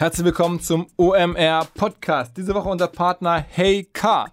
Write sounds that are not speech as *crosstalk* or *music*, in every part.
Herzlich willkommen zum OMR Podcast. Diese Woche unser Partner Hey Car.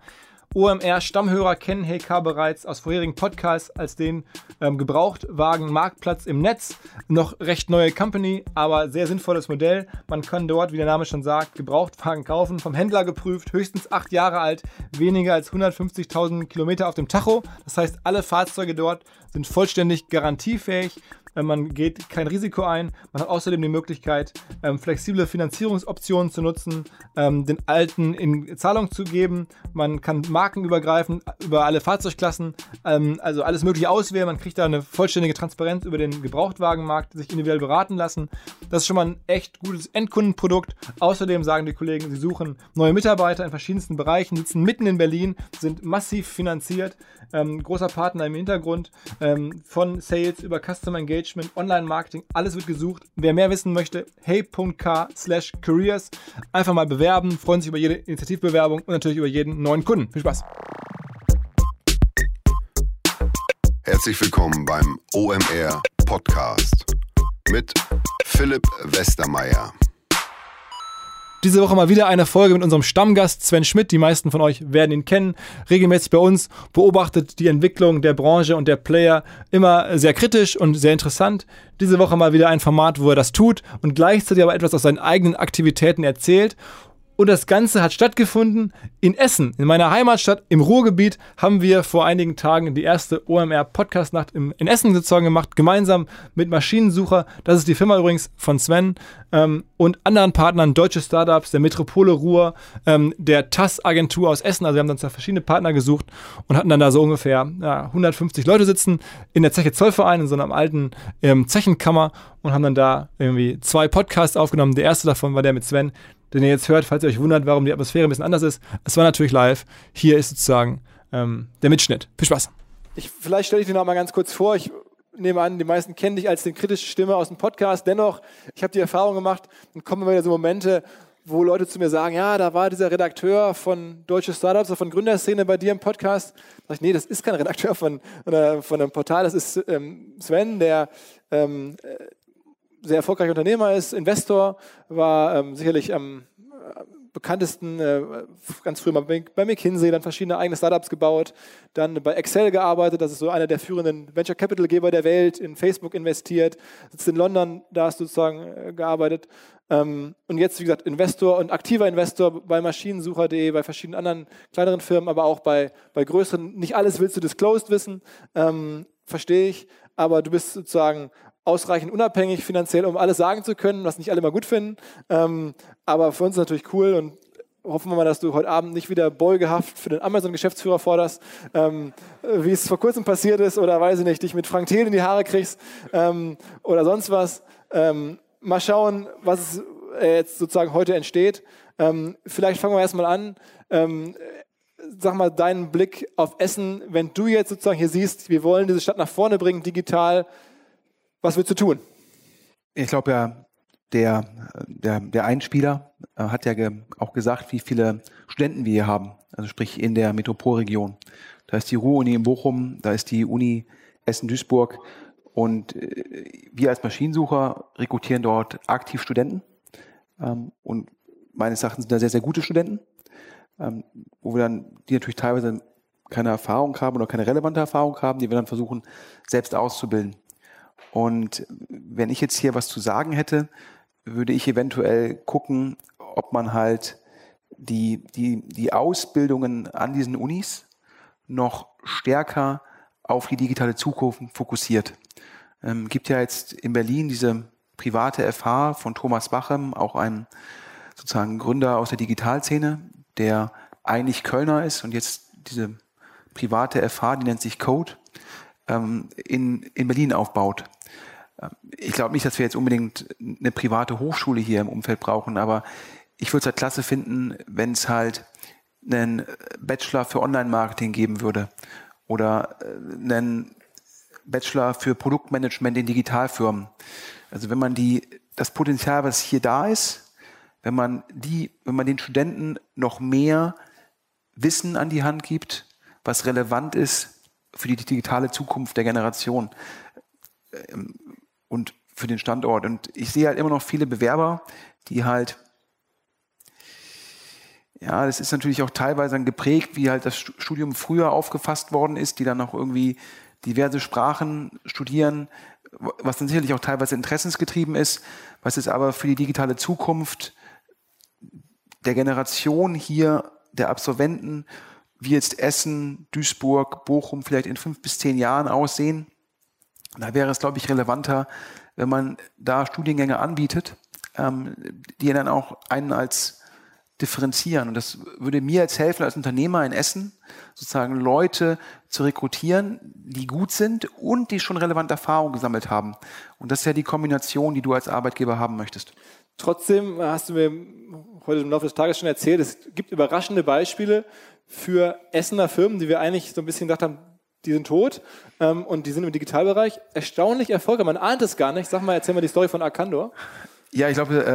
OMR-Stammhörer kennen Hey Car bereits aus vorherigen Podcasts als den ähm, Gebrauchtwagen-Marktplatz im Netz. Noch recht neue Company, aber sehr sinnvolles Modell. Man kann dort, wie der Name schon sagt, Gebrauchtwagen kaufen, vom Händler geprüft, höchstens acht Jahre alt, weniger als 150.000 Kilometer auf dem Tacho. Das heißt, alle Fahrzeuge dort sind vollständig garantiefähig man geht kein Risiko ein. Man hat außerdem die Möglichkeit, ähm, flexible Finanzierungsoptionen zu nutzen, ähm, den alten in Zahlung zu geben. Man kann markenübergreifend über alle Fahrzeugklassen, ähm, also alles Mögliche auswählen. Man kriegt da eine vollständige Transparenz über den Gebrauchtwagenmarkt, sich individuell beraten lassen. Das ist schon mal ein echt gutes Endkundenprodukt. Außerdem sagen die Kollegen, sie suchen neue Mitarbeiter in verschiedensten Bereichen, sitzen mitten in Berlin, sind massiv finanziert. Großer Partner im Hintergrund von Sales über Customer Engagement, Online-Marketing, alles wird gesucht. Wer mehr wissen möchte, hey.k slash careers. Einfach mal bewerben, freuen sich über jede Initiativbewerbung und natürlich über jeden neuen Kunden. Viel Spaß! Herzlich willkommen beim OMR Podcast mit Philipp Westermeier. Diese Woche mal wieder eine Folge mit unserem Stammgast Sven Schmidt. Die meisten von euch werden ihn kennen. Regelmäßig bei uns, beobachtet die Entwicklung der Branche und der Player immer sehr kritisch und sehr interessant. Diese Woche mal wieder ein Format, wo er das tut und gleichzeitig aber etwas aus seinen eigenen Aktivitäten erzählt und das Ganze hat stattgefunden in Essen, in meiner Heimatstadt im Ruhrgebiet. Haben wir vor einigen Tagen die erste OMR Podcast Nacht in Essen sozusagen gemacht, gemeinsam mit Maschinensucher. Das ist die Firma übrigens von Sven ähm, und anderen Partnern, deutsche Startups, der Metropole Ruhr, ähm, der TAS Agentur aus Essen. Also wir haben uns da verschiedene Partner gesucht und hatten dann da so ungefähr ja, 150 Leute sitzen in der Zeche Zollverein in so einer alten ähm, Zechenkammer und haben dann da irgendwie zwei Podcasts aufgenommen. Der erste davon war der mit Sven den ihr jetzt hört, falls ihr euch wundert, warum die Atmosphäre ein bisschen anders ist. Es war natürlich live. Hier ist sozusagen ähm, der Mitschnitt. Viel Spaß. Ich, vielleicht stelle ich dir noch mal ganz kurz vor. Ich nehme an, die meisten kennen dich als den kritischen Stimme aus dem Podcast. Dennoch, ich habe die Erfahrung gemacht, dann kommen immer wieder so Momente, wo Leute zu mir sagen, ja, da war dieser Redakteur von Deutsche Startups oder von Gründerszene bei dir im Podcast. Da sag ich, nee, das ist kein Redakteur von, von einem Portal, das ist ähm, Sven, der ähm, sehr erfolgreicher Unternehmer ist, Investor, war ähm, sicherlich am äh, bekanntesten äh, ganz früh mal bei McKinsey, dann verschiedene eigene Startups gebaut, dann bei Excel gearbeitet, das ist so einer der führenden Venture Capital Geber der Welt, in Facebook investiert, sitzt in London, da hast du sozusagen äh, gearbeitet ähm, und jetzt, wie gesagt, Investor und aktiver Investor bei Maschinensucher.de, bei verschiedenen anderen kleineren Firmen, aber auch bei, bei größeren. Nicht alles willst du disclosed wissen, ähm, verstehe ich, aber du bist sozusagen ausreichend unabhängig finanziell, um alles sagen zu können, was nicht alle mal gut finden. Ähm, aber für uns natürlich cool und hoffen wir mal, dass du heute Abend nicht wieder beugehaft für den Amazon-Geschäftsführer forderst, ähm, wie es vor kurzem passiert ist oder weiß ich nicht, dich mit Frank Thiel in die Haare kriegst ähm, oder sonst was. Ähm, mal schauen, was jetzt sozusagen heute entsteht. Ähm, vielleicht fangen wir erstmal an. Ähm, sag mal, deinen Blick auf Essen, wenn du jetzt sozusagen hier siehst, wir wollen diese Stadt nach vorne bringen, digital, was willst du tun? Ich glaube ja, der, der, der Einspieler äh, hat ja ge auch gesagt, wie viele Studenten wir hier haben, also sprich in der Metropolregion. Da ist die Ruhr-Uni in Bochum, da ist die Uni Essen-Duisburg und äh, wir als Maschinensucher rekrutieren dort aktiv Studenten ähm, und meines Erachtens sind da sehr, sehr gute Studenten, ähm, wo wir dann, die natürlich teilweise keine Erfahrung haben oder keine relevante Erfahrung haben, die wir dann versuchen selbst auszubilden. Und wenn ich jetzt hier was zu sagen hätte, würde ich eventuell gucken, ob man halt die, die, die Ausbildungen an diesen Unis noch stärker auf die digitale Zukunft fokussiert. Ähm, gibt ja jetzt in Berlin diese private FH von Thomas Bachem, auch ein sozusagen Gründer aus der Digitalszene, der eigentlich Kölner ist und jetzt diese private FH, die nennt sich Code, ähm, in, in Berlin aufbaut. Ich glaube nicht, dass wir jetzt unbedingt eine private Hochschule hier im Umfeld brauchen, aber ich würde es halt klasse finden, wenn es halt einen Bachelor für Online-Marketing geben würde oder äh, einen Bachelor für Produktmanagement in Digitalfirmen. Also wenn man die, das Potenzial, was hier da ist, wenn man die, wenn man den Studenten noch mehr Wissen an die Hand gibt, was relevant ist für die digitale Zukunft der Generation ähm, und für den Standort. Und ich sehe halt immer noch viele Bewerber, die halt Ja, das ist natürlich auch teilweise dann geprägt, wie halt das Studium früher aufgefasst worden ist, die dann auch irgendwie diverse Sprachen studieren, was dann sicherlich auch teilweise interessensgetrieben ist, was es aber für die digitale Zukunft der Generation hier, der Absolventen, wie jetzt Essen, Duisburg, Bochum vielleicht in fünf bis zehn Jahren aussehen. Da wäre es, glaube ich, relevanter, wenn man da Studiengänge anbietet, ähm, die dann auch einen als differenzieren. Und das würde mir jetzt helfen, als Unternehmer in Essen sozusagen Leute zu rekrutieren, die gut sind und die schon relevante Erfahrung gesammelt haben. Und das ist ja die Kombination, die du als Arbeitgeber haben möchtest. Trotzdem hast du mir heute im Laufe des Tages schon erzählt, es gibt überraschende Beispiele für Essener Firmen, die wir eigentlich so ein bisschen gedacht haben, die sind tot ähm, und die sind im Digitalbereich erstaunlich erfolgreich. Man ahnt es gar nicht. Sag mal, erzähl mal die Story von Arcandor. Ja, ich glaube,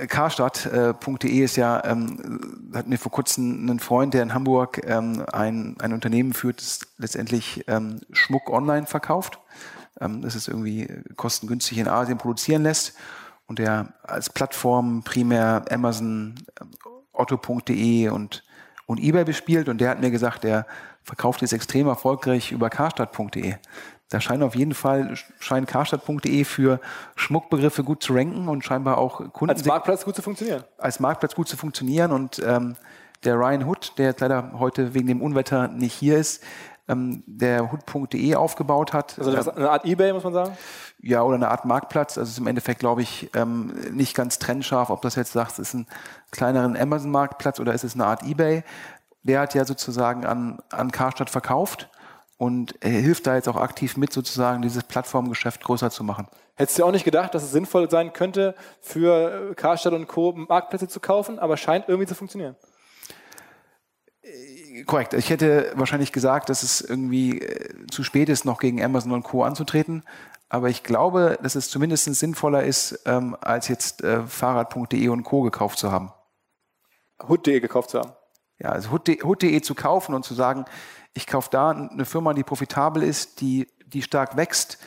äh, karstadt.de äh, ist ja, ähm, hat mir vor kurzem einen Freund, der in Hamburg ähm, ein, ein Unternehmen führt, das letztendlich ähm, Schmuck online verkauft. Ähm, das ist irgendwie kostengünstig in Asien produzieren lässt und der als Plattform primär Amazon, ähm, Otto.de und, und eBay bespielt und der hat mir gesagt, der verkauft jetzt extrem erfolgreich über karstadt.de. Da scheint auf jeden Fall, scheint karstadt.de für Schmuckbegriffe gut zu ranken und scheinbar auch Kunden. Als Marktplatz gut zu funktionieren. Als Marktplatz gut zu funktionieren und ähm, der Ryan Hood, der jetzt leider heute wegen dem Unwetter nicht hier ist, ähm, der Hood.de aufgebaut hat. Also ist eine Art Ebay, muss man sagen? Ja, oder eine Art Marktplatz. Also ist im Endeffekt, glaube ich, ähm, nicht ganz trennscharf, ob das jetzt sagst, ist ein kleineren Amazon-Marktplatz oder ist es eine Art Ebay. Der hat ja sozusagen an, an Karstadt verkauft und er hilft da jetzt auch aktiv mit, sozusagen dieses Plattformgeschäft größer zu machen. Hättest du auch nicht gedacht, dass es sinnvoll sein könnte, für Karstadt und Co. Marktplätze zu kaufen, aber scheint irgendwie zu funktionieren? Korrekt. Ich hätte wahrscheinlich gesagt, dass es irgendwie äh, zu spät ist, noch gegen Amazon und Co. anzutreten. Aber ich glaube, dass es zumindest sinnvoller ist, ähm, als jetzt äh, Fahrrad.de und Co. gekauft zu haben. Hood.de gekauft zu haben. Ja, also Hood.de Hood zu kaufen und zu sagen, ich kaufe da eine Firma, die profitabel ist, die, die stark wächst,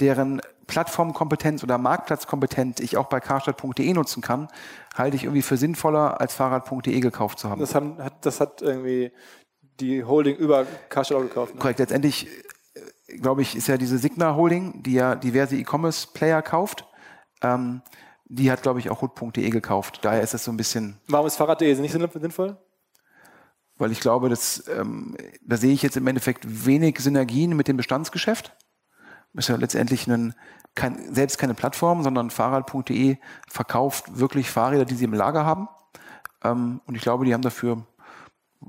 deren Plattformkompetenz oder Marktplatzkompetenz ich auch bei carstadt.de nutzen kann, halte ich irgendwie für sinnvoller, als Fahrrad.de gekauft zu haben. Das, haben, hat, das hat irgendwie die Holding über Carstadt auch gekauft. Ne? Korrekt. Letztendlich, äh, glaube ich, ist ja diese Signa Holding, die ja diverse E-Commerce-Player kauft. Ähm, die hat, glaube ich, auch hood.de gekauft. Daher ist es so ein bisschen. Warum ist Fahrrad.de nicht sinnvoll? Weil ich glaube, dass, ähm, da sehe ich jetzt im Endeffekt wenig Synergien mit dem Bestandsgeschäft. Ist ja letztendlich ein, kein, selbst keine Plattform, sondern Fahrrad.de verkauft wirklich Fahrräder, die sie im Lager haben. Ähm, und ich glaube, die haben dafür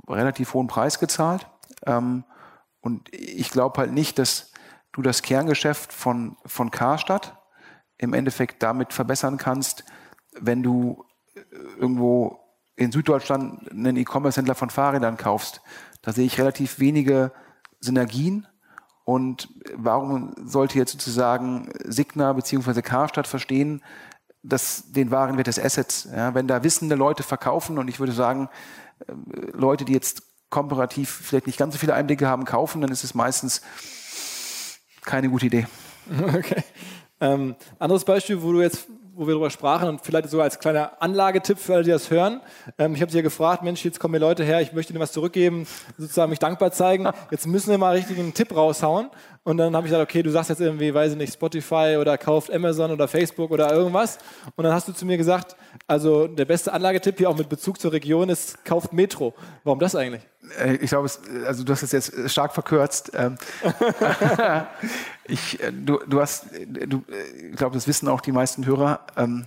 relativ hohen Preis gezahlt. Ähm, und ich glaube halt nicht, dass du das Kerngeschäft von, von Karstadt im Endeffekt damit verbessern kannst, wenn du irgendwo in Süddeutschland einen E-Commerce-Händler von Fahrrädern kaufst, da sehe ich relativ wenige Synergien. Und warum sollte jetzt sozusagen Signa bzw. Karstadt verstehen, dass den Warenwert des Assets, ja, wenn da wissende Leute verkaufen und ich würde sagen, äh, Leute, die jetzt komparativ vielleicht nicht ganz so viele Einblicke haben, kaufen, dann ist es meistens keine gute Idee. *laughs* Okay. Ähm, anderes Beispiel, wo du jetzt wo wir darüber sprachen und vielleicht sogar als kleiner Anlagetipp für alle, die das hören. Ähm, ich habe sie ja gefragt, Mensch, jetzt kommen mir Leute her, ich möchte ihnen was zurückgeben, sozusagen mich dankbar zeigen. Jetzt müssen wir mal einen Tipp raushauen. Und dann habe ich gesagt, okay, du sagst jetzt irgendwie, weiß ich nicht, Spotify oder kauft Amazon oder Facebook oder irgendwas. Und dann hast du zu mir gesagt, also der beste Anlagetipp hier auch mit Bezug zur Region ist, kauft Metro. Warum das eigentlich? Äh, ich glaube, also du hast es jetzt stark verkürzt. Ähm, *laughs* ich, äh, du, du hast, du, äh, ich glaube, das wissen auch die meisten Hörer. Ähm,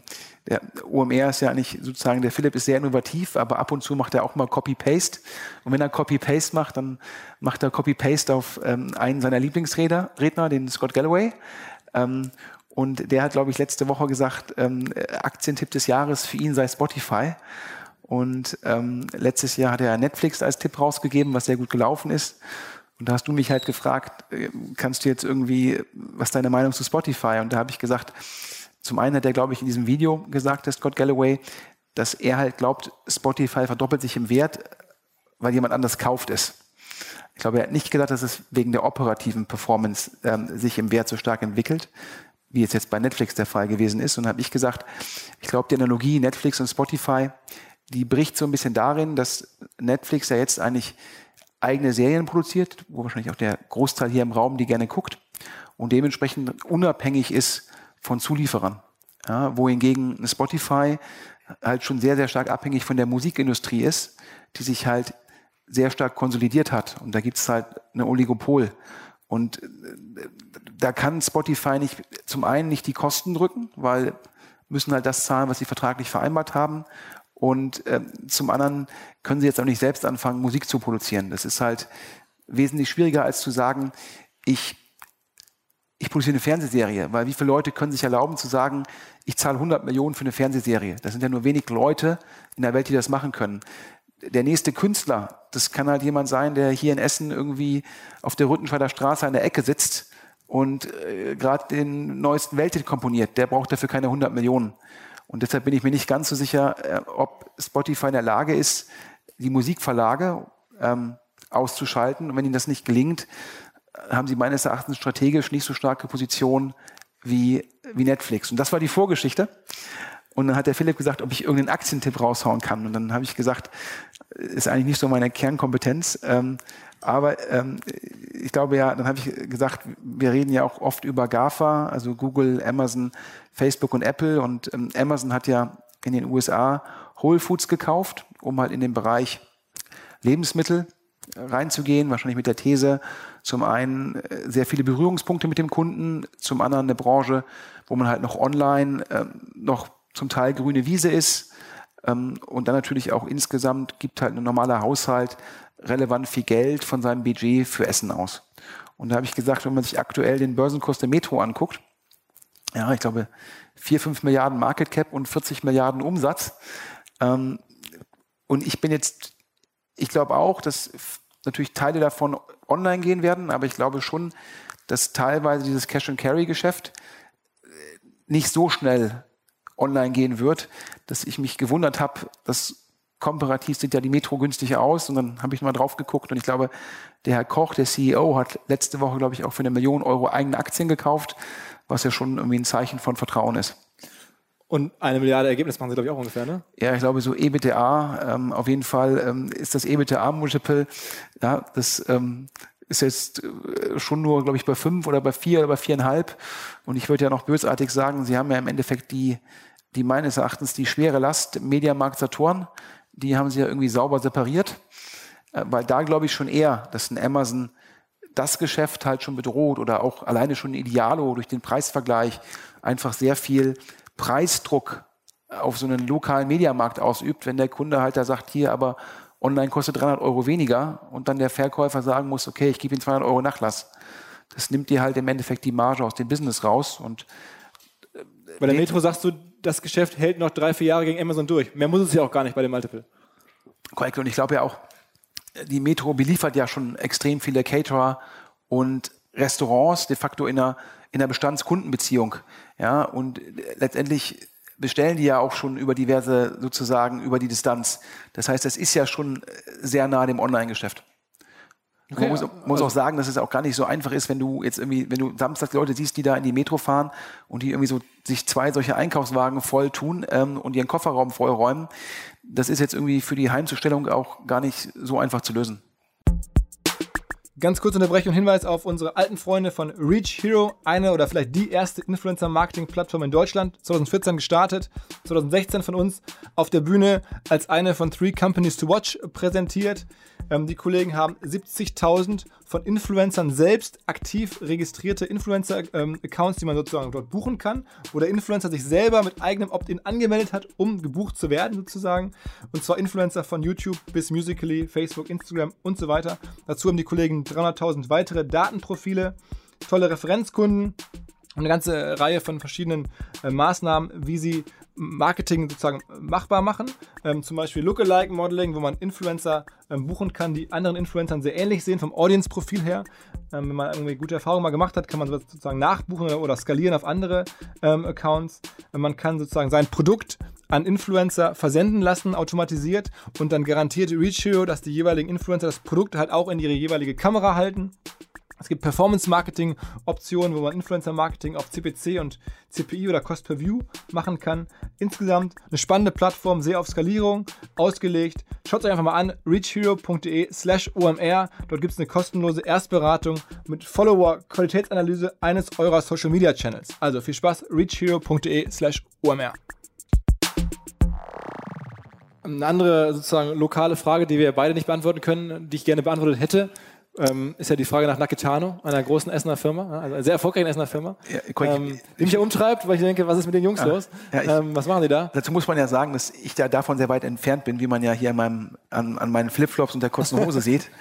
der OMR ist ja nicht sozusagen, der Philipp ist sehr innovativ, aber ab und zu macht er auch mal Copy-Paste. Und wenn er Copy-Paste macht, dann macht er Copy-Paste auf ähm, einen seiner Lieblingsredner, Redner, den Scott Galloway. Und der hat, glaube ich, letzte Woche gesagt, Aktientipp des Jahres für ihn sei Spotify. Und ähm, letztes Jahr hat er Netflix als Tipp rausgegeben, was sehr gut gelaufen ist. Und da hast du mich halt gefragt, äh, kannst du jetzt irgendwie, was deine Meinung zu Spotify? Und da habe ich gesagt, zum einen hat er, glaube ich, in diesem Video gesagt, der Scott Galloway, dass er halt glaubt, Spotify verdoppelt sich im Wert, weil jemand anders kauft es. Ich glaube, er hat nicht gedacht, dass es wegen der operativen Performance ähm, sich im Wert so stark entwickelt, wie es jetzt bei Netflix der Fall gewesen ist. Und habe ich gesagt, ich glaube, die Analogie Netflix und Spotify die bricht so ein bisschen darin, dass Netflix ja jetzt eigentlich eigene Serien produziert, wo wahrscheinlich auch der Großteil hier im Raum die gerne guckt und dementsprechend unabhängig ist von Zulieferern. Ja, wohingegen Spotify halt schon sehr, sehr stark abhängig von der Musikindustrie ist, die sich halt sehr stark konsolidiert hat. Und da gibt es halt eine Oligopol. Und äh, da kann Spotify nicht zum einen nicht die Kosten drücken, weil müssen halt das zahlen, was sie vertraglich vereinbart haben. Und äh, zum anderen können sie jetzt auch nicht selbst anfangen, Musik zu produzieren. Das ist halt wesentlich schwieriger, als zu sagen, ich, ich produziere eine Fernsehserie. Weil wie viele Leute können sich erlauben zu sagen, ich zahle 100 Millionen für eine Fernsehserie? Das sind ja nur wenig Leute in der Welt, die das machen können der nächste Künstler, das kann halt jemand sein, der hier in Essen irgendwie auf der Rüttenscheider Straße an der Ecke sitzt und äh, gerade den neuesten Welthit komponiert. Der braucht dafür keine 100 Millionen. Und deshalb bin ich mir nicht ganz so sicher, äh, ob Spotify in der Lage ist, die Musikverlage ähm, auszuschalten. Und wenn ihnen das nicht gelingt, haben sie meines Erachtens strategisch nicht so starke Position wie, wie Netflix. Und das war die Vorgeschichte. Und dann hat der Philipp gesagt, ob ich irgendeinen Aktientipp raushauen kann. Und dann habe ich gesagt, ist eigentlich nicht so meine Kernkompetenz. Ähm, aber ähm, ich glaube ja, dann habe ich gesagt, wir reden ja auch oft über GAFA, also Google, Amazon, Facebook und Apple. Und ähm, Amazon hat ja in den USA Whole Foods gekauft, um halt in den Bereich Lebensmittel reinzugehen, wahrscheinlich mit der These, zum einen äh, sehr viele Berührungspunkte mit dem Kunden, zum anderen eine Branche, wo man halt noch online äh, noch zum Teil grüne Wiese ist. Ähm, und dann natürlich auch insgesamt gibt halt ein normaler Haushalt relevant viel Geld von seinem Budget für Essen aus. Und da habe ich gesagt, wenn man sich aktuell den Börsenkurs der Metro anguckt, ja, ich glaube, vier, fünf Milliarden Market Cap und 40 Milliarden Umsatz. Ähm, und ich bin jetzt, ich glaube auch, dass natürlich Teile davon online gehen werden, aber ich glaube schon, dass teilweise dieses Cash-and-Carry-Geschäft äh, nicht so schnell online gehen wird, dass ich mich gewundert habe, dass komparativ sieht ja die Metro günstig aus und dann habe ich mal drauf geguckt und ich glaube, der Herr Koch, der CEO, hat letzte Woche, glaube ich, auch für eine Million Euro eigene Aktien gekauft, was ja schon irgendwie ein Zeichen von Vertrauen ist. Und eine Milliarde Ergebnis machen sie, glaube ich, auch ungefähr, ne? Ja, ich glaube, so EBITDA, ähm, auf jeden Fall ähm, ist das EBITDA-Multiple, ja, das ähm, ist jetzt äh, schon nur, glaube ich, bei fünf oder bei vier oder bei viereinhalb. Und ich würde ja noch bösartig sagen, sie haben ja im Endeffekt die, die meines Erachtens die schwere Last Mediamarkt Saturn, die haben sie ja irgendwie sauber separiert. Äh, weil da glaube ich schon eher, dass ein Amazon das Geschäft halt schon bedroht oder auch alleine schon Idealo durch den Preisvergleich einfach sehr viel Preisdruck auf so einen lokalen Mediamarkt ausübt, wenn der Kunde halt da sagt, hier aber online kostet 300 Euro weniger und dann der Verkäufer sagen muss, okay, ich gebe Ihnen 200 Euro Nachlass. Das nimmt dir halt im Endeffekt die Marge aus dem Business raus und äh, bei der Metro sagst du, das Geschäft hält noch drei, vier Jahre gegen Amazon durch. Mehr muss es ja auch gar nicht bei dem Multiple. Korrekt. Und ich glaube ja auch, die Metro beliefert ja schon extrem viele Caterer und Restaurants de facto in einer, in einer Bestandskundenbeziehung. Ja, und letztendlich bestellen die ja auch schon über diverse, sozusagen über die Distanz. Das heißt, das ist ja schon sehr nah dem Online-Geschäft. Okay, man muss, muss, auch sagen, dass es auch gar nicht so einfach ist, wenn du jetzt irgendwie, wenn du samstags Leute siehst, die da in die Metro fahren und die irgendwie so sich zwei solche Einkaufswagen voll tun ähm, und ihren Kofferraum vollräumen. Das ist jetzt irgendwie für die Heimzustellung auch gar nicht so einfach zu lösen. Ganz kurz Unterbrechung und Hinweis auf unsere alten Freunde von Reach Hero, eine oder vielleicht die erste Influencer-Marketing-Plattform in Deutschland, 2014 gestartet, 2016 von uns auf der Bühne als eine von Three Companies to Watch präsentiert. Ähm, die Kollegen haben 70.000 von Influencern selbst aktiv registrierte Influencer-Accounts, ähm, die man sozusagen dort buchen kann, wo der Influencer sich selber mit eigenem Opt-in angemeldet hat, um gebucht zu werden sozusagen. Und zwar Influencer von YouTube bis Musically, Facebook, Instagram und so weiter. Dazu haben die Kollegen 300.000 weitere Datenprofile, tolle Referenzkunden und eine ganze Reihe von verschiedenen äh, Maßnahmen, wie sie Marketing sozusagen machbar machen. Ähm, zum Beispiel Lookalike Modeling, wo man Influencer ähm, buchen kann, die anderen Influencern sehr ähnlich sehen vom Audience-Profil her. Ähm, wenn man irgendwie gute Erfahrungen mal gemacht hat, kann man sozusagen nachbuchen oder, oder skalieren auf andere ähm, Accounts. Man kann sozusagen sein Produkt an Influencer versenden lassen, automatisiert und dann garantiert Reach Hero, dass die jeweiligen Influencer das Produkt halt auch in ihre jeweilige Kamera halten. Es gibt Performance-Marketing-Optionen, wo man Influencer-Marketing auf CPC und CPI oder Cost per View machen kann. Insgesamt eine spannende Plattform, sehr auf Skalierung ausgelegt. Schaut euch einfach mal an, reachhero.de slash OMR. Dort gibt es eine kostenlose Erstberatung mit Follower-Qualitätsanalyse eines eurer Social-Media-Channels. Also viel Spaß, reachhero.de slash OMR. Eine andere sozusagen lokale Frage, die wir beide nicht beantworten können, die ich gerne beantwortet hätte, ähm, ist ja die Frage nach Nakitano, einer großen Essener Firma, also einer sehr erfolgreichen Essener Firma, ja, ähm, die mich ja umtreibt, weil ich denke, was ist mit den Jungs ja, los? Ja, ich, ähm, was machen die da? Dazu muss man ja sagen, dass ich da davon sehr weit entfernt bin, wie man ja hier an, meinem, an, an meinen Flipflops und der kurzen Hose sieht. *laughs*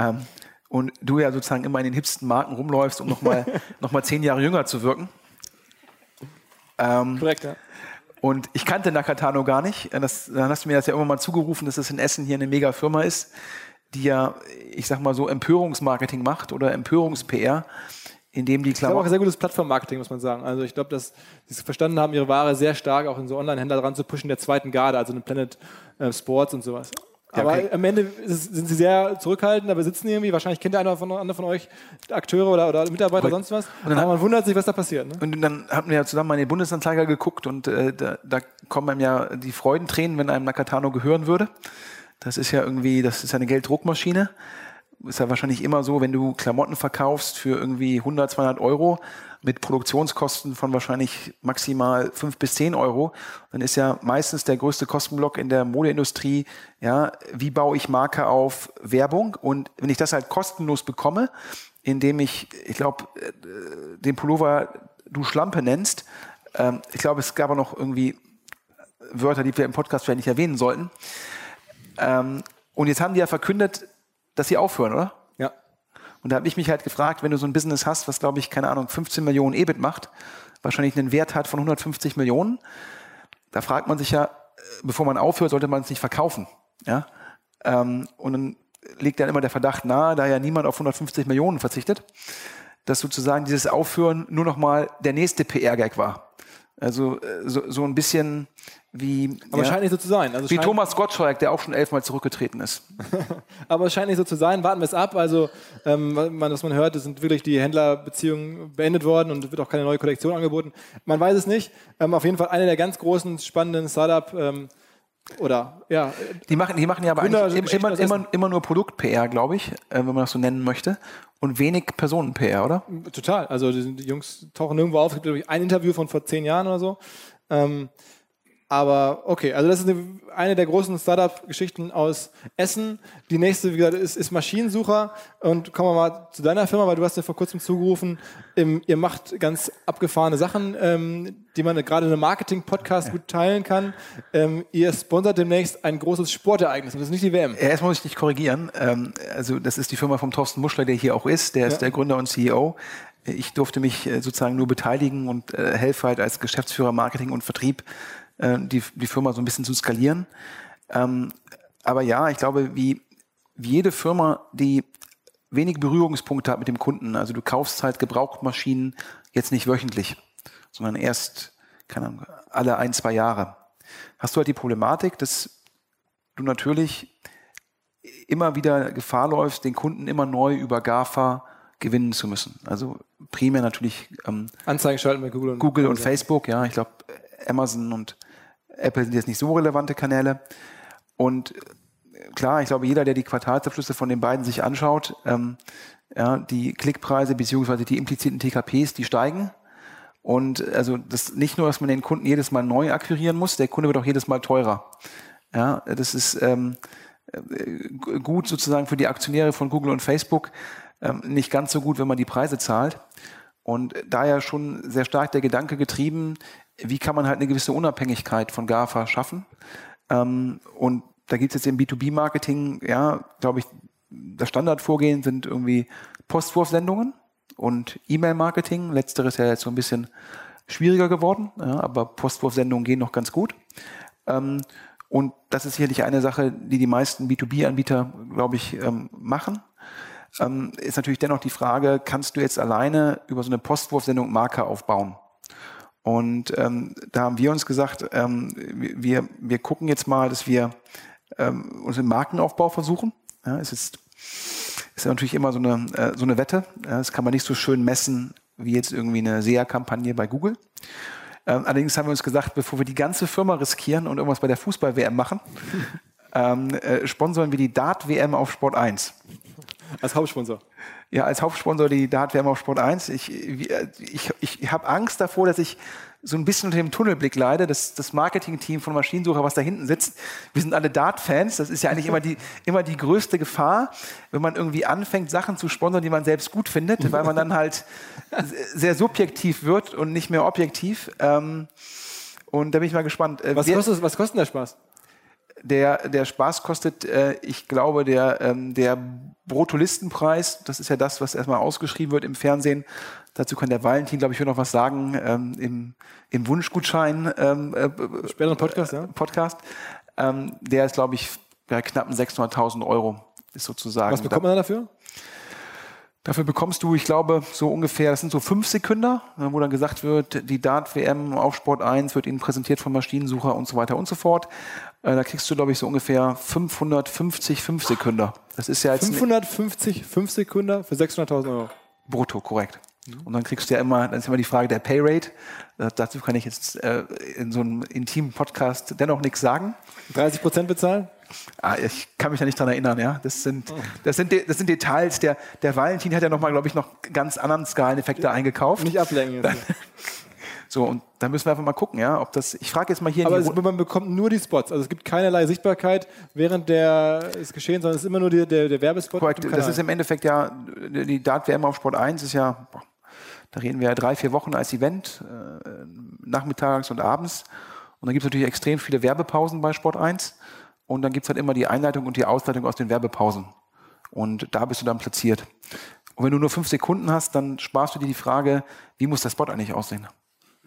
Ähm, und du ja sozusagen immer in den hipsten Marken rumläufst, um nochmal *laughs* noch mal zehn Jahre jünger zu wirken. Ähm, Korrekt, ja. Und ich kannte Nakatano gar nicht. Das, dann hast du mir das ja immer mal zugerufen, dass es in Essen hier eine mega Firma ist die ja, ich sag mal so, Empörungsmarketing macht oder Empörungs-PR, indem die Klamotten. Das ist auch sehr gutes Plattformmarketing, muss man sagen. Also ich glaube, dass sie verstanden haben, ihre Ware sehr stark auch in so Online-Händler dran zu pushen, der zweiten Garde, also in Planet äh, Sports und sowas. Aber okay. am Ende sind sie sehr zurückhaltend, aber sitzen irgendwie, wahrscheinlich kennt der eine von, andere von euch Akteure oder, oder Mitarbeiter oder sonst was. Und dann aber man wundert sich, was da passiert. Ne? Und dann hatten wir ja zusammen mal in den Bundesanzeiger geguckt und äh, da, da kommen einem ja die Freudentränen, wenn einem Nakatano gehören würde. Das ist ja irgendwie, das ist ja eine Gelddruckmaschine. Ist ja wahrscheinlich immer so, wenn du Klamotten verkaufst für irgendwie 100, 200 Euro mit Produktionskosten von wahrscheinlich maximal 5 bis 10 Euro, dann ist ja meistens der größte Kostenblock in der Modeindustrie, ja, wie baue ich Marke auf Werbung? Und wenn ich das halt kostenlos bekomme, indem ich, ich glaube, äh, den Pullover du Schlampe nennst, ähm, ich glaube, es gab auch noch irgendwie Wörter, die wir im Podcast vielleicht nicht erwähnen sollten. Ähm, und jetzt haben die ja verkündet, dass sie aufhören, oder? Ja. Und da habe ich mich halt gefragt, wenn du so ein Business hast, was glaube ich, keine Ahnung, 15 Millionen EBIT macht, wahrscheinlich einen Wert hat von 150 Millionen, da fragt man sich ja, äh, bevor man aufhört, sollte man es nicht verkaufen. Ja? Ähm, und dann liegt dann immer der Verdacht nahe, da ja niemand auf 150 Millionen verzichtet, dass sozusagen dieses Aufhören nur noch mal der nächste PR-Gag war. Also äh, so, so ein bisschen wie. Aber ja, scheint nicht so zu sein. Also wie Thomas Gottschalk, der auch schon elfmal zurückgetreten ist. *laughs* Aber es scheint nicht so zu sein. Warten wir es ab. Also, ähm, was man hört, sind wirklich die Händlerbeziehungen beendet worden und wird auch keine neue Kollektion angeboten. Man weiß es nicht. Ähm, auf jeden Fall eine der ganz großen, spannenden Startup- ähm, oder ja. Die machen, die machen ja aber eigentlich immer, immer, immer nur Produkt-PR, glaube ich, äh, wenn man das so nennen möchte. Und wenig Personen-PR, oder? Total. Also die, die, Jungs tauchen nirgendwo auf. Es gibt, glaube ich, ein Interview von vor zehn Jahren oder so. Ähm, aber okay, also das ist eine, eine der großen Startup-Geschichten aus Essen. Die nächste, wie gesagt, ist, ist, Maschinensucher. Und kommen wir mal zu deiner Firma, weil du hast ja vor kurzem zugerufen, im, ihr macht ganz abgefahrene Sachen, ähm, die man gerade in einem Marketing-Podcast gut teilen kann. Ähm, ihr sponsert demnächst ein großes Sportereignis und das ist nicht die WM. Ja, erst muss ich dich korrigieren. Ähm, also das ist die Firma vom Thorsten Muschler, der hier auch ist. Der ist ja. der Gründer und CEO. Ich durfte mich äh, sozusagen nur beteiligen und äh, helfe halt als Geschäftsführer Marketing und Vertrieb äh, die, die Firma so ein bisschen zu skalieren. Ähm, aber ja, ich glaube, wie, wie jede Firma, die wenig Berührungspunkte hat mit dem Kunden, also du kaufst halt Gebrauchtmaschinen jetzt nicht wöchentlich, sondern erst, keine Ahnung, alle ein, zwei Jahre, hast du halt die Problematik, dass du natürlich immer wieder Gefahr läufst, den Kunden immer neu über GAFA gewinnen zu müssen. Also primär natürlich ähm, Anzeigen schalten bei Google und, Google und Facebook, ja, ich glaube Amazon und Apple sind jetzt nicht so relevante Kanäle. Und äh, klar, ich glaube, jeder, der die Quartalsabschlüsse von den beiden sich anschaut, ähm, ja, die Klickpreise beziehungsweise die impliziten TKPs, die steigen. Und also das nicht nur, dass man den Kunden jedes Mal neu akquirieren muss, der Kunde wird auch jedes Mal teurer. Ja, das ist ähm, äh, gut sozusagen für die Aktionäre von Google und Facebook, ähm, nicht ganz so gut, wenn man die Preise zahlt. Und daher schon sehr stark der Gedanke getrieben, wie kann man halt eine gewisse Unabhängigkeit von GAFA schaffen. Ähm, und da gibt es jetzt im B2B-Marketing, ja, glaube ich, das Standardvorgehen sind irgendwie Postwurfsendungen und E-Mail-Marketing. Letzteres ist ja jetzt so ein bisschen schwieriger geworden, ja, aber Postwurfsendungen gehen noch ganz gut. Ähm, und das ist sicherlich eine Sache, die die meisten B2B-Anbieter, glaube ich, ähm, machen. Ähm, ist natürlich dennoch die Frage, kannst du jetzt alleine über so eine Postwurfsendung Marke aufbauen? Und ähm, da haben wir uns gesagt, ähm, wir, wir gucken jetzt mal, dass wir ähm, unseren Markenaufbau versuchen. Ja, es ist ist natürlich immer so eine, äh, so eine Wette. Ja, das kann man nicht so schön messen wie jetzt irgendwie eine SEA-Kampagne bei Google. Ähm, allerdings haben wir uns gesagt, bevor wir die ganze Firma riskieren und irgendwas bei der Fußball-WM machen, *laughs* ähm, äh, sponsoren wir die Dart-WM auf Sport 1. Als Hauptsponsor. Ja, als Hauptsponsor die Dart-WM auf Sport 1. Ich, ich, ich, ich habe Angst davor, dass ich so ein bisschen unter dem Tunnelblick leide. Das, das Marketing-Team von Maschinensucher, was da hinten sitzt, wir sind alle Dart-Fans. Das ist ja eigentlich immer die, immer die größte Gefahr, wenn man irgendwie anfängt, Sachen zu sponsern, die man selbst gut findet, weil man dann halt sehr subjektiv wird und nicht mehr objektiv. Ähm, und da bin ich mal gespannt. Äh, was, kostet, was kostet der Spaß? Der, der Spaß kostet, äh, ich glaube, der, ähm, der Bruttolistenpreis, das ist ja das, was erstmal ausgeschrieben wird im Fernsehen. Dazu kann der Valentin, glaube ich, noch was sagen ähm, im, im Wunschgutschein ähm, äh, Späteren Podcast, ja. Podcast. Ähm, der ist, glaube ich, bei knappen 600.000 Euro ist sozusagen. Was bekommt man dafür? Dafür bekommst du, ich glaube, so ungefähr, das sind so fünf Sekunden, wo dann gesagt wird, die Dart-WM auf Sport 1 wird Ihnen präsentiert vom Maschinensucher und so weiter und so fort. Äh, da kriegst du, glaube ich, so ungefähr 550 5 Sekunden. Das ist ja jetzt 550 5 Sekunden für 600.000 Euro. Brutto, korrekt. Und dann kriegst du ja immer, dann ist immer die Frage der Payrate. Äh, dazu kann ich jetzt äh, in so einem intimen Podcast dennoch nichts sagen. 30 Prozent bezahlen? Ah, ich kann mich da nicht dran erinnern, ja. Das sind, das sind, das sind Details. Der, der Valentin hat ja nochmal, glaube ich, noch ganz anderen Skaleneffekte eingekauft. Nicht ablenken. Jetzt. *laughs* So, und da müssen wir einfach mal gucken, ja, ob das, ich frage jetzt mal hier. Aber es, man bekommt nur die Spots, also es gibt keinerlei Sichtbarkeit während der, des Geschehens, sondern es ist immer nur die, der, der Werbespot. Korrekt, das ist im Endeffekt ja, die Dart-WM auf Sport 1 ist ja, da reden wir ja drei, vier Wochen als Event, äh, nachmittags und abends. Und dann gibt es natürlich extrem viele Werbepausen bei Sport 1. Und dann gibt es halt immer die Einleitung und die Ausleitung aus den Werbepausen. Und da bist du dann platziert. Und wenn du nur fünf Sekunden hast, dann sparst du dir die Frage, wie muss der Spot eigentlich aussehen?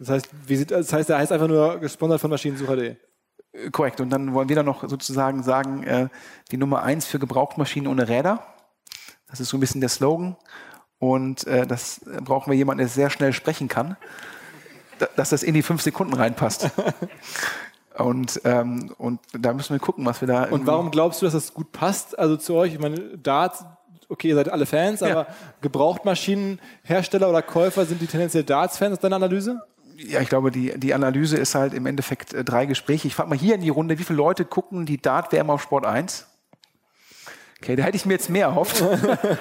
Das heißt, wie das heißt, der heißt einfach nur gesponsert von Maschinensucher.de. Korrekt. Und dann wollen wir dann noch sozusagen sagen, äh, die Nummer eins für Gebrauchtmaschinen ohne Räder. Das ist so ein bisschen der Slogan. Und äh, das brauchen wir jemanden, der sehr schnell sprechen kann, dass das in die fünf Sekunden reinpasst. *laughs* Und, ähm, und da müssen wir gucken, was wir da. Und warum glaubst du, dass das gut passt? Also zu euch, ich meine, Darts, okay, ihr seid alle Fans, ja. aber Gebrauchtmaschinenhersteller oder Käufer sind die tendenziell Darts-Fans, ist deine Analyse? Ja, ich glaube, die, die Analyse ist halt im Endeffekt äh, drei Gespräche. Ich frage mal hier in die Runde, wie viele Leute gucken die Dart-WM auf Sport 1? Okay, da hätte ich mir jetzt mehr erhofft. *laughs* ähm,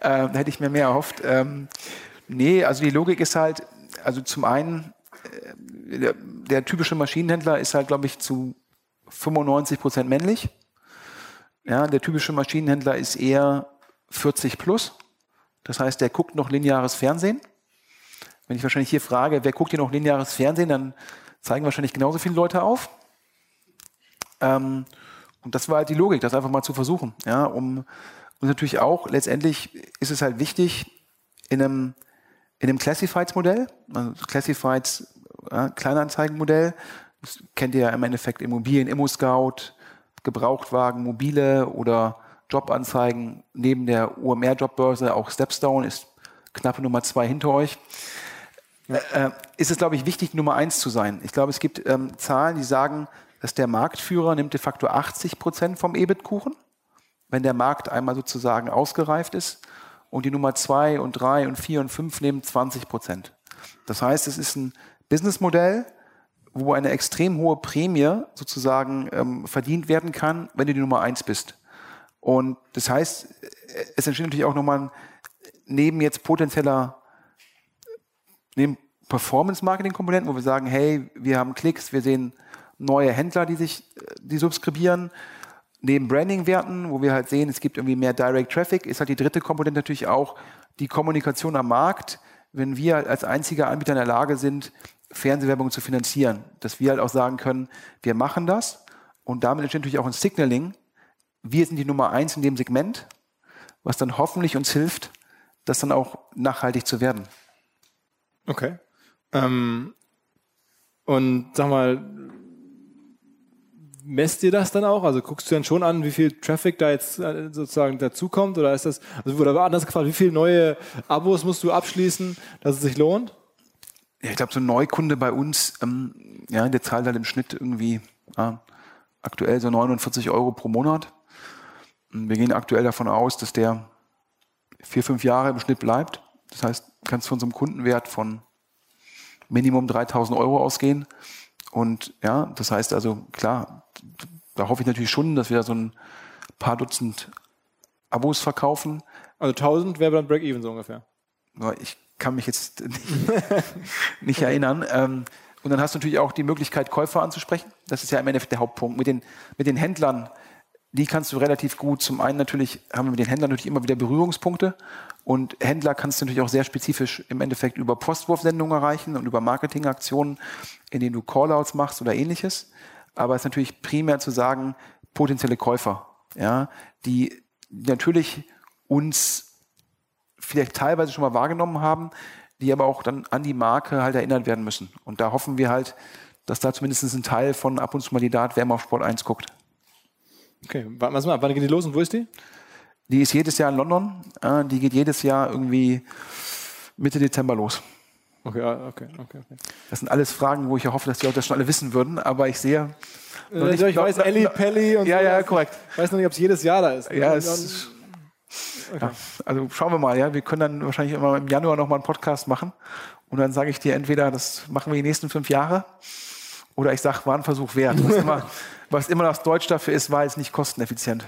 da hätte ich mir mehr erhofft. Ähm, nee, also die Logik ist halt, also zum einen, äh, der, der, typische Maschinenhändler ist halt, glaube ich, zu 95 Prozent männlich. Ja, der typische Maschinenhändler ist eher 40 plus. Das heißt, der guckt noch lineares Fernsehen. Wenn ich wahrscheinlich hier frage, wer guckt hier noch lineares Fernsehen, dann zeigen wahrscheinlich genauso viele Leute auf. Ähm, und das war halt die Logik, das einfach mal zu versuchen. Ja, um, und natürlich auch, letztendlich ist es halt wichtig, in einem, in einem Classifieds-Modell, also Classifieds ja, Kleinanzeigenmodell, das kennt ihr ja im Endeffekt Immobilien, Immo-Scout, Gebrauchtwagen, mobile oder Jobanzeigen neben der UMR-Jobbörse, auch Stepstone ist knappe Nummer zwei hinter euch äh, ist es, glaube ich, wichtig, Nummer eins zu sein. Ich glaube, es gibt ähm, Zahlen, die sagen, dass der Marktführer nimmt de facto 80 Prozent vom EBIT-Kuchen, wenn der Markt einmal sozusagen ausgereift ist. Und die Nummer zwei und drei und vier und fünf nehmen 20 Prozent. Das heißt, es ist ein Businessmodell, wo eine extrem hohe Prämie sozusagen ähm, verdient werden kann, wenn du die Nummer eins bist. Und das heißt, es entsteht natürlich auch nochmal neben jetzt potenzieller neben Performance-Marketing-Komponenten, wo wir sagen, hey, wir haben Klicks, wir sehen neue Händler, die sich, die subskribieren. Neben Branding-Werten, wo wir halt sehen, es gibt irgendwie mehr Direct Traffic, ist halt die dritte Komponente natürlich auch die Kommunikation am Markt. Wenn wir als einziger Anbieter in der Lage sind, Fernsehwerbung zu finanzieren, dass wir halt auch sagen können, wir machen das und damit entsteht natürlich auch ein Signaling. Wir sind die Nummer eins in dem Segment, was dann hoffentlich uns hilft, das dann auch nachhaltig zu werden. Okay. Ähm, und sag mal, messt ihr das dann auch? Also guckst du dann schon an, wie viel Traffic da jetzt äh, sozusagen dazukommt? Oder ist das, also wurde anders gefragt, wie viele neue Abos musst du abschließen, dass es sich lohnt? Ja, ich glaube, so ein Neukunde bei uns, ähm, ja, der zahlt halt im Schnitt irgendwie ja, aktuell so 49 Euro pro Monat. Wir gehen aktuell davon aus, dass der vier, fünf Jahre im Schnitt bleibt. Das heißt, kannst von so einem Kundenwert von Minimum 3000 Euro ausgehen. Und ja, das heißt also, klar, da hoffe ich natürlich schon, dass wir so ein paar Dutzend Abos verkaufen. Also 1000 wäre dann Break-Even so ungefähr. Ich kann mich jetzt *laughs* nicht, *laughs* nicht erinnern. Ähm, und dann hast du natürlich auch die Möglichkeit, Käufer anzusprechen. Das ist ja im Endeffekt der Hauptpunkt. Mit den, mit den Händlern, die kannst du relativ gut. Zum einen natürlich haben wir mit den Händlern natürlich immer wieder Berührungspunkte. Und Händler kannst du natürlich auch sehr spezifisch im Endeffekt über Postwurfsendungen erreichen und über Marketingaktionen, in denen du Callouts machst oder ähnliches. Aber es ist natürlich primär zu sagen, potenzielle Käufer, ja, die natürlich uns vielleicht teilweise schon mal wahrgenommen haben, die aber auch dann an die Marke halt erinnert werden müssen. Und da hoffen wir halt, dass da zumindest ein Teil von ab und zu mal die Dart Wärme auf Sport 1 guckt. Okay, warten wir mal, wann geht die los und wo ist die? Die ist jedes Jahr in London. Äh, die geht jedes Jahr irgendwie Mitte Dezember los. Okay, okay, okay, okay. Das sind alles Fragen, wo ich ja hoffe, dass die auch das schon alle wissen würden, aber ich sehe. Äh, ich, ich weiß, Ellie, Pelli und Ja, so, ja, korrekt. Ich weiß noch nicht, ob es jedes Jahr da ist. Ja, es Okay. Ja, also schauen wir mal, ja. Wir können dann wahrscheinlich immer im Januar nochmal einen Podcast machen. Und dann sage ich dir entweder, das machen wir die nächsten fünf Jahre, oder ich sage, war ein Versuch wert. Was immer, *laughs* was immer das Deutsch dafür ist, war jetzt nicht kosteneffizient.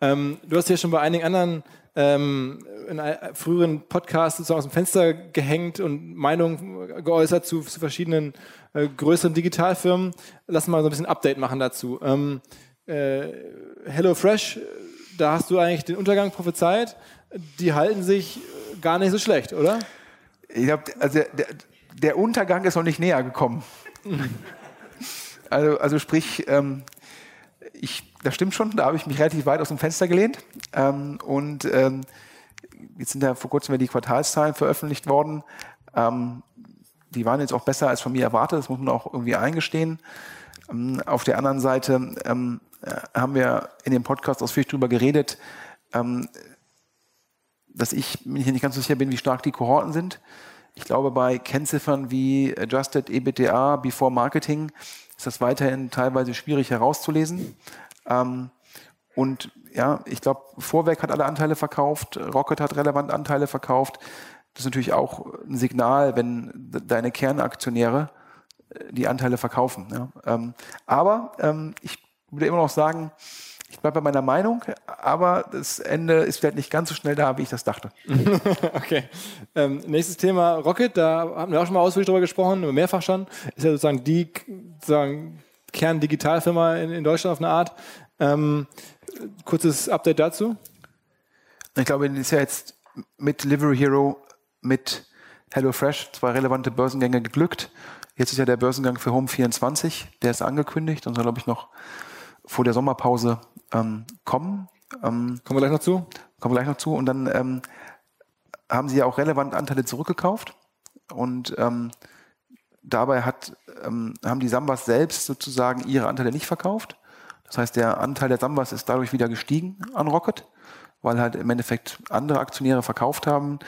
Ähm, du hast ja schon bei einigen anderen ähm, in früheren Podcasts sozusagen aus dem Fenster gehängt und Meinungen geäußert zu, zu verschiedenen äh, größeren Digitalfirmen. Lass mal so ein bisschen Update machen dazu. Ähm, äh, HelloFresh da hast du eigentlich den Untergang prophezeit. Die halten sich gar nicht so schlecht, oder? Ich glaube, also der, der, Untergang ist noch nicht näher gekommen. *laughs* also, also sprich, ähm, ich, das stimmt schon, da habe ich mich relativ weit aus dem Fenster gelehnt. Ähm, und ähm, jetzt sind ja vor kurzem die Quartalszahlen veröffentlicht worden. Ähm, die waren jetzt auch besser als von mir erwartet, das muss man auch irgendwie eingestehen. Ähm, auf der anderen Seite ähm, äh, haben wir in dem Podcast ausführlich darüber geredet, ähm, dass ich mir nicht ganz so sicher bin, wie stark die Kohorten sind. Ich glaube, bei Kennziffern wie Adjusted EBITDA Before Marketing ist das weiterhin teilweise schwierig herauszulesen. Ähm, und ja, ich glaube, Vorwerk hat alle Anteile verkauft, Rocket hat relevant Anteile verkauft. Das ist natürlich auch ein Signal, wenn deine Kernaktionäre äh, die Anteile verkaufen. Ja. Ähm, aber ähm, ich würde immer noch sagen, ich bleibe bei meiner Meinung, aber das Ende ist vielleicht nicht ganz so schnell da, wie ich das dachte. *laughs* okay. Ähm, nächstes Thema Rocket, da haben wir auch schon mal ausführlich drüber gesprochen, mehrfach schon. Ist ja sozusagen die sozusagen Kerndigitalfirma in, in Deutschland auf eine Art. Ähm, kurzes Update dazu. Ich glaube, es ist ja jetzt mit Delivery Hero, mit HelloFresh zwei relevante Börsengänge geglückt. Jetzt ist ja der Börsengang für Home24, der ist angekündigt und soll, glaube ich, noch vor der Sommerpause ähm, kommen. Ähm, kommen wir gleich noch zu? Kommen wir gleich noch zu. Und dann ähm, haben sie ja auch relevant Anteile zurückgekauft. Und ähm, dabei hat, ähm, haben die Sambas selbst sozusagen ihre Anteile nicht verkauft. Das heißt, der Anteil der Sambas ist dadurch wieder gestiegen an Rocket, weil halt im Endeffekt andere Aktionäre verkauft haben.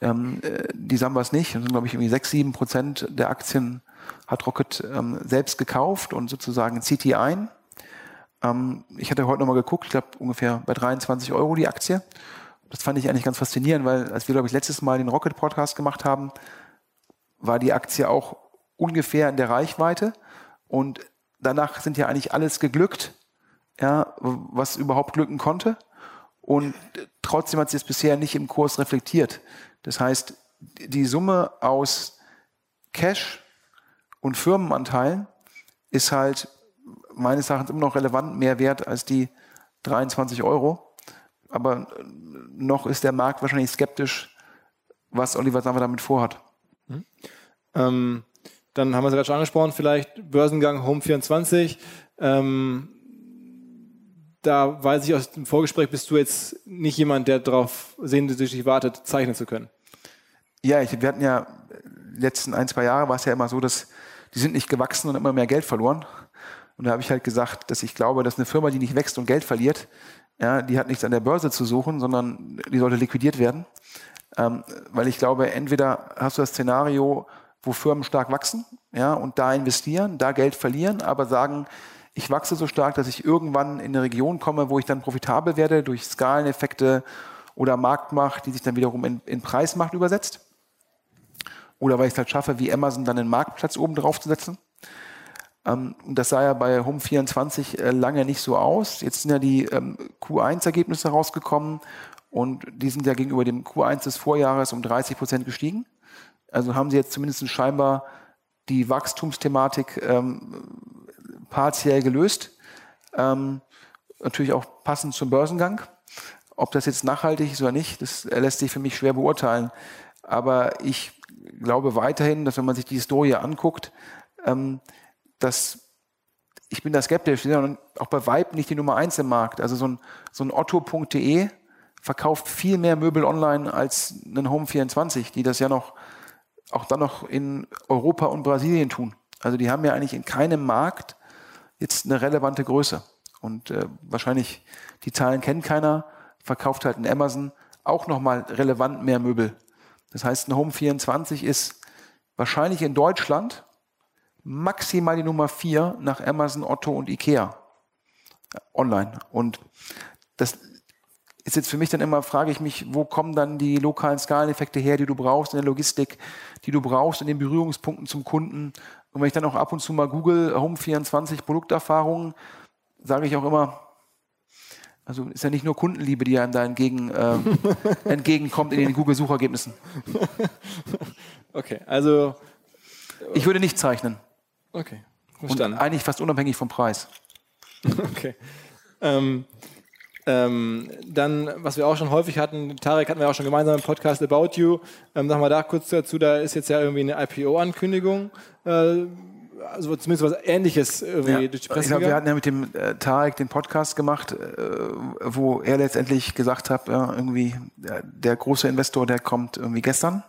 Ähm, äh, die Sambas nicht. Das sind, glaube ich, irgendwie sechs, sieben Prozent der Aktien hat Rocket ähm, selbst gekauft und sozusagen zieht die ein. Ähm, ich hatte heute nochmal geguckt, ich glaube ungefähr bei 23 Euro die Aktie. Das fand ich eigentlich ganz faszinierend, weil als wir, glaube ich, letztes Mal den Rocket Podcast gemacht haben, war die Aktie auch ungefähr in der Reichweite. Und danach sind ja eigentlich alles geglückt, ja, was überhaupt glücken konnte. Und trotzdem hat sie es bisher nicht im Kurs reflektiert. Das heißt, die Summe aus Cash und Firmenanteilen ist halt meines Erachtens immer noch relevant, mehr wert als die 23 Euro. Aber noch ist der Markt wahrscheinlich skeptisch, was Oliver Sammer damit vorhat. Mhm. Ähm, dann haben wir es gerade schon angesprochen, vielleicht Börsengang Home24. Ähm, da weiß ich aus dem Vorgespräch, bist du jetzt nicht jemand, der darauf sehnsüchtig wartet, zeichnen zu können. Ja, ich, wir hatten ja letzten ein, zwei Jahre war es ja immer so, dass die sind nicht gewachsen und immer mehr Geld verloren. Und da habe ich halt gesagt, dass ich glaube, dass eine Firma, die nicht wächst und Geld verliert, ja, die hat nichts an der Börse zu suchen, sondern die sollte liquidiert werden. Ähm, weil ich glaube, entweder hast du das Szenario, wo Firmen stark wachsen, ja, und da investieren, da Geld verlieren, aber sagen, ich wachse so stark, dass ich irgendwann in eine Region komme, wo ich dann profitabel werde durch Skaleneffekte oder Marktmacht, die sich dann wiederum in, in Preismacht übersetzt. Oder weil ich es halt schaffe, wie Amazon dann einen Marktplatz oben drauf zu setzen. Ähm, das sah ja bei Home24 äh, lange nicht so aus. Jetzt sind ja die ähm, Q1-Ergebnisse rausgekommen und die sind ja gegenüber dem Q1 des Vorjahres um 30 Prozent gestiegen. Also haben sie jetzt zumindest scheinbar die Wachstumsthematik ähm, partiell gelöst. Ähm, natürlich auch passend zum Börsengang. Ob das jetzt nachhaltig ist oder nicht, das lässt sich für mich schwer beurteilen. Aber ich glaube weiterhin, dass wenn man sich die Historie anguckt, ähm, dass ich bin da skeptisch, auch bei Vibe nicht die Nummer eins im Markt. Also so ein, so ein Otto.de verkauft viel mehr Möbel online als ein Home24, die das ja noch auch dann noch in Europa und Brasilien tun. Also die haben ja eigentlich in keinem Markt jetzt eine relevante Größe. Und äh, wahrscheinlich, die Zahlen kennt keiner, verkauft halt ein Amazon auch nochmal relevant mehr Möbel. Das heißt, ein Home 24 ist wahrscheinlich in Deutschland maximal die Nummer vier nach Amazon, Otto und Ikea online. Und das ist jetzt für mich dann immer, frage ich mich, wo kommen dann die lokalen Skaleneffekte her, die du brauchst in der Logistik, die du brauchst in den Berührungspunkten zum Kunden. Und wenn ich dann auch ab und zu mal Google Home 24 Produkterfahrungen, sage ich auch immer, also ist ja nicht nur Kundenliebe, die einem da entgegen, äh, *laughs* entgegenkommt in den Google-Suchergebnissen. *laughs* Okay, also. Ich würde nicht zeichnen. Okay, verstanden. Und eigentlich fast unabhängig vom Preis. *laughs* Okay. Ähm, ähm, dann, was wir auch schon häufig hatten, Tarek hatten wir auch schon gemeinsam im Podcast About You. Ähm, wir da kurz dazu, da ist jetzt ja irgendwie eine IPO-Ankündigung. Äh, also zumindest was Ähnliches irgendwie ja, durch die Presse. Ich glaube, wir hatten ja mit dem äh, Tarek den Podcast gemacht, äh, wo er letztendlich gesagt hat, ja, irgendwie der, große Investor, der kommt irgendwie gestern.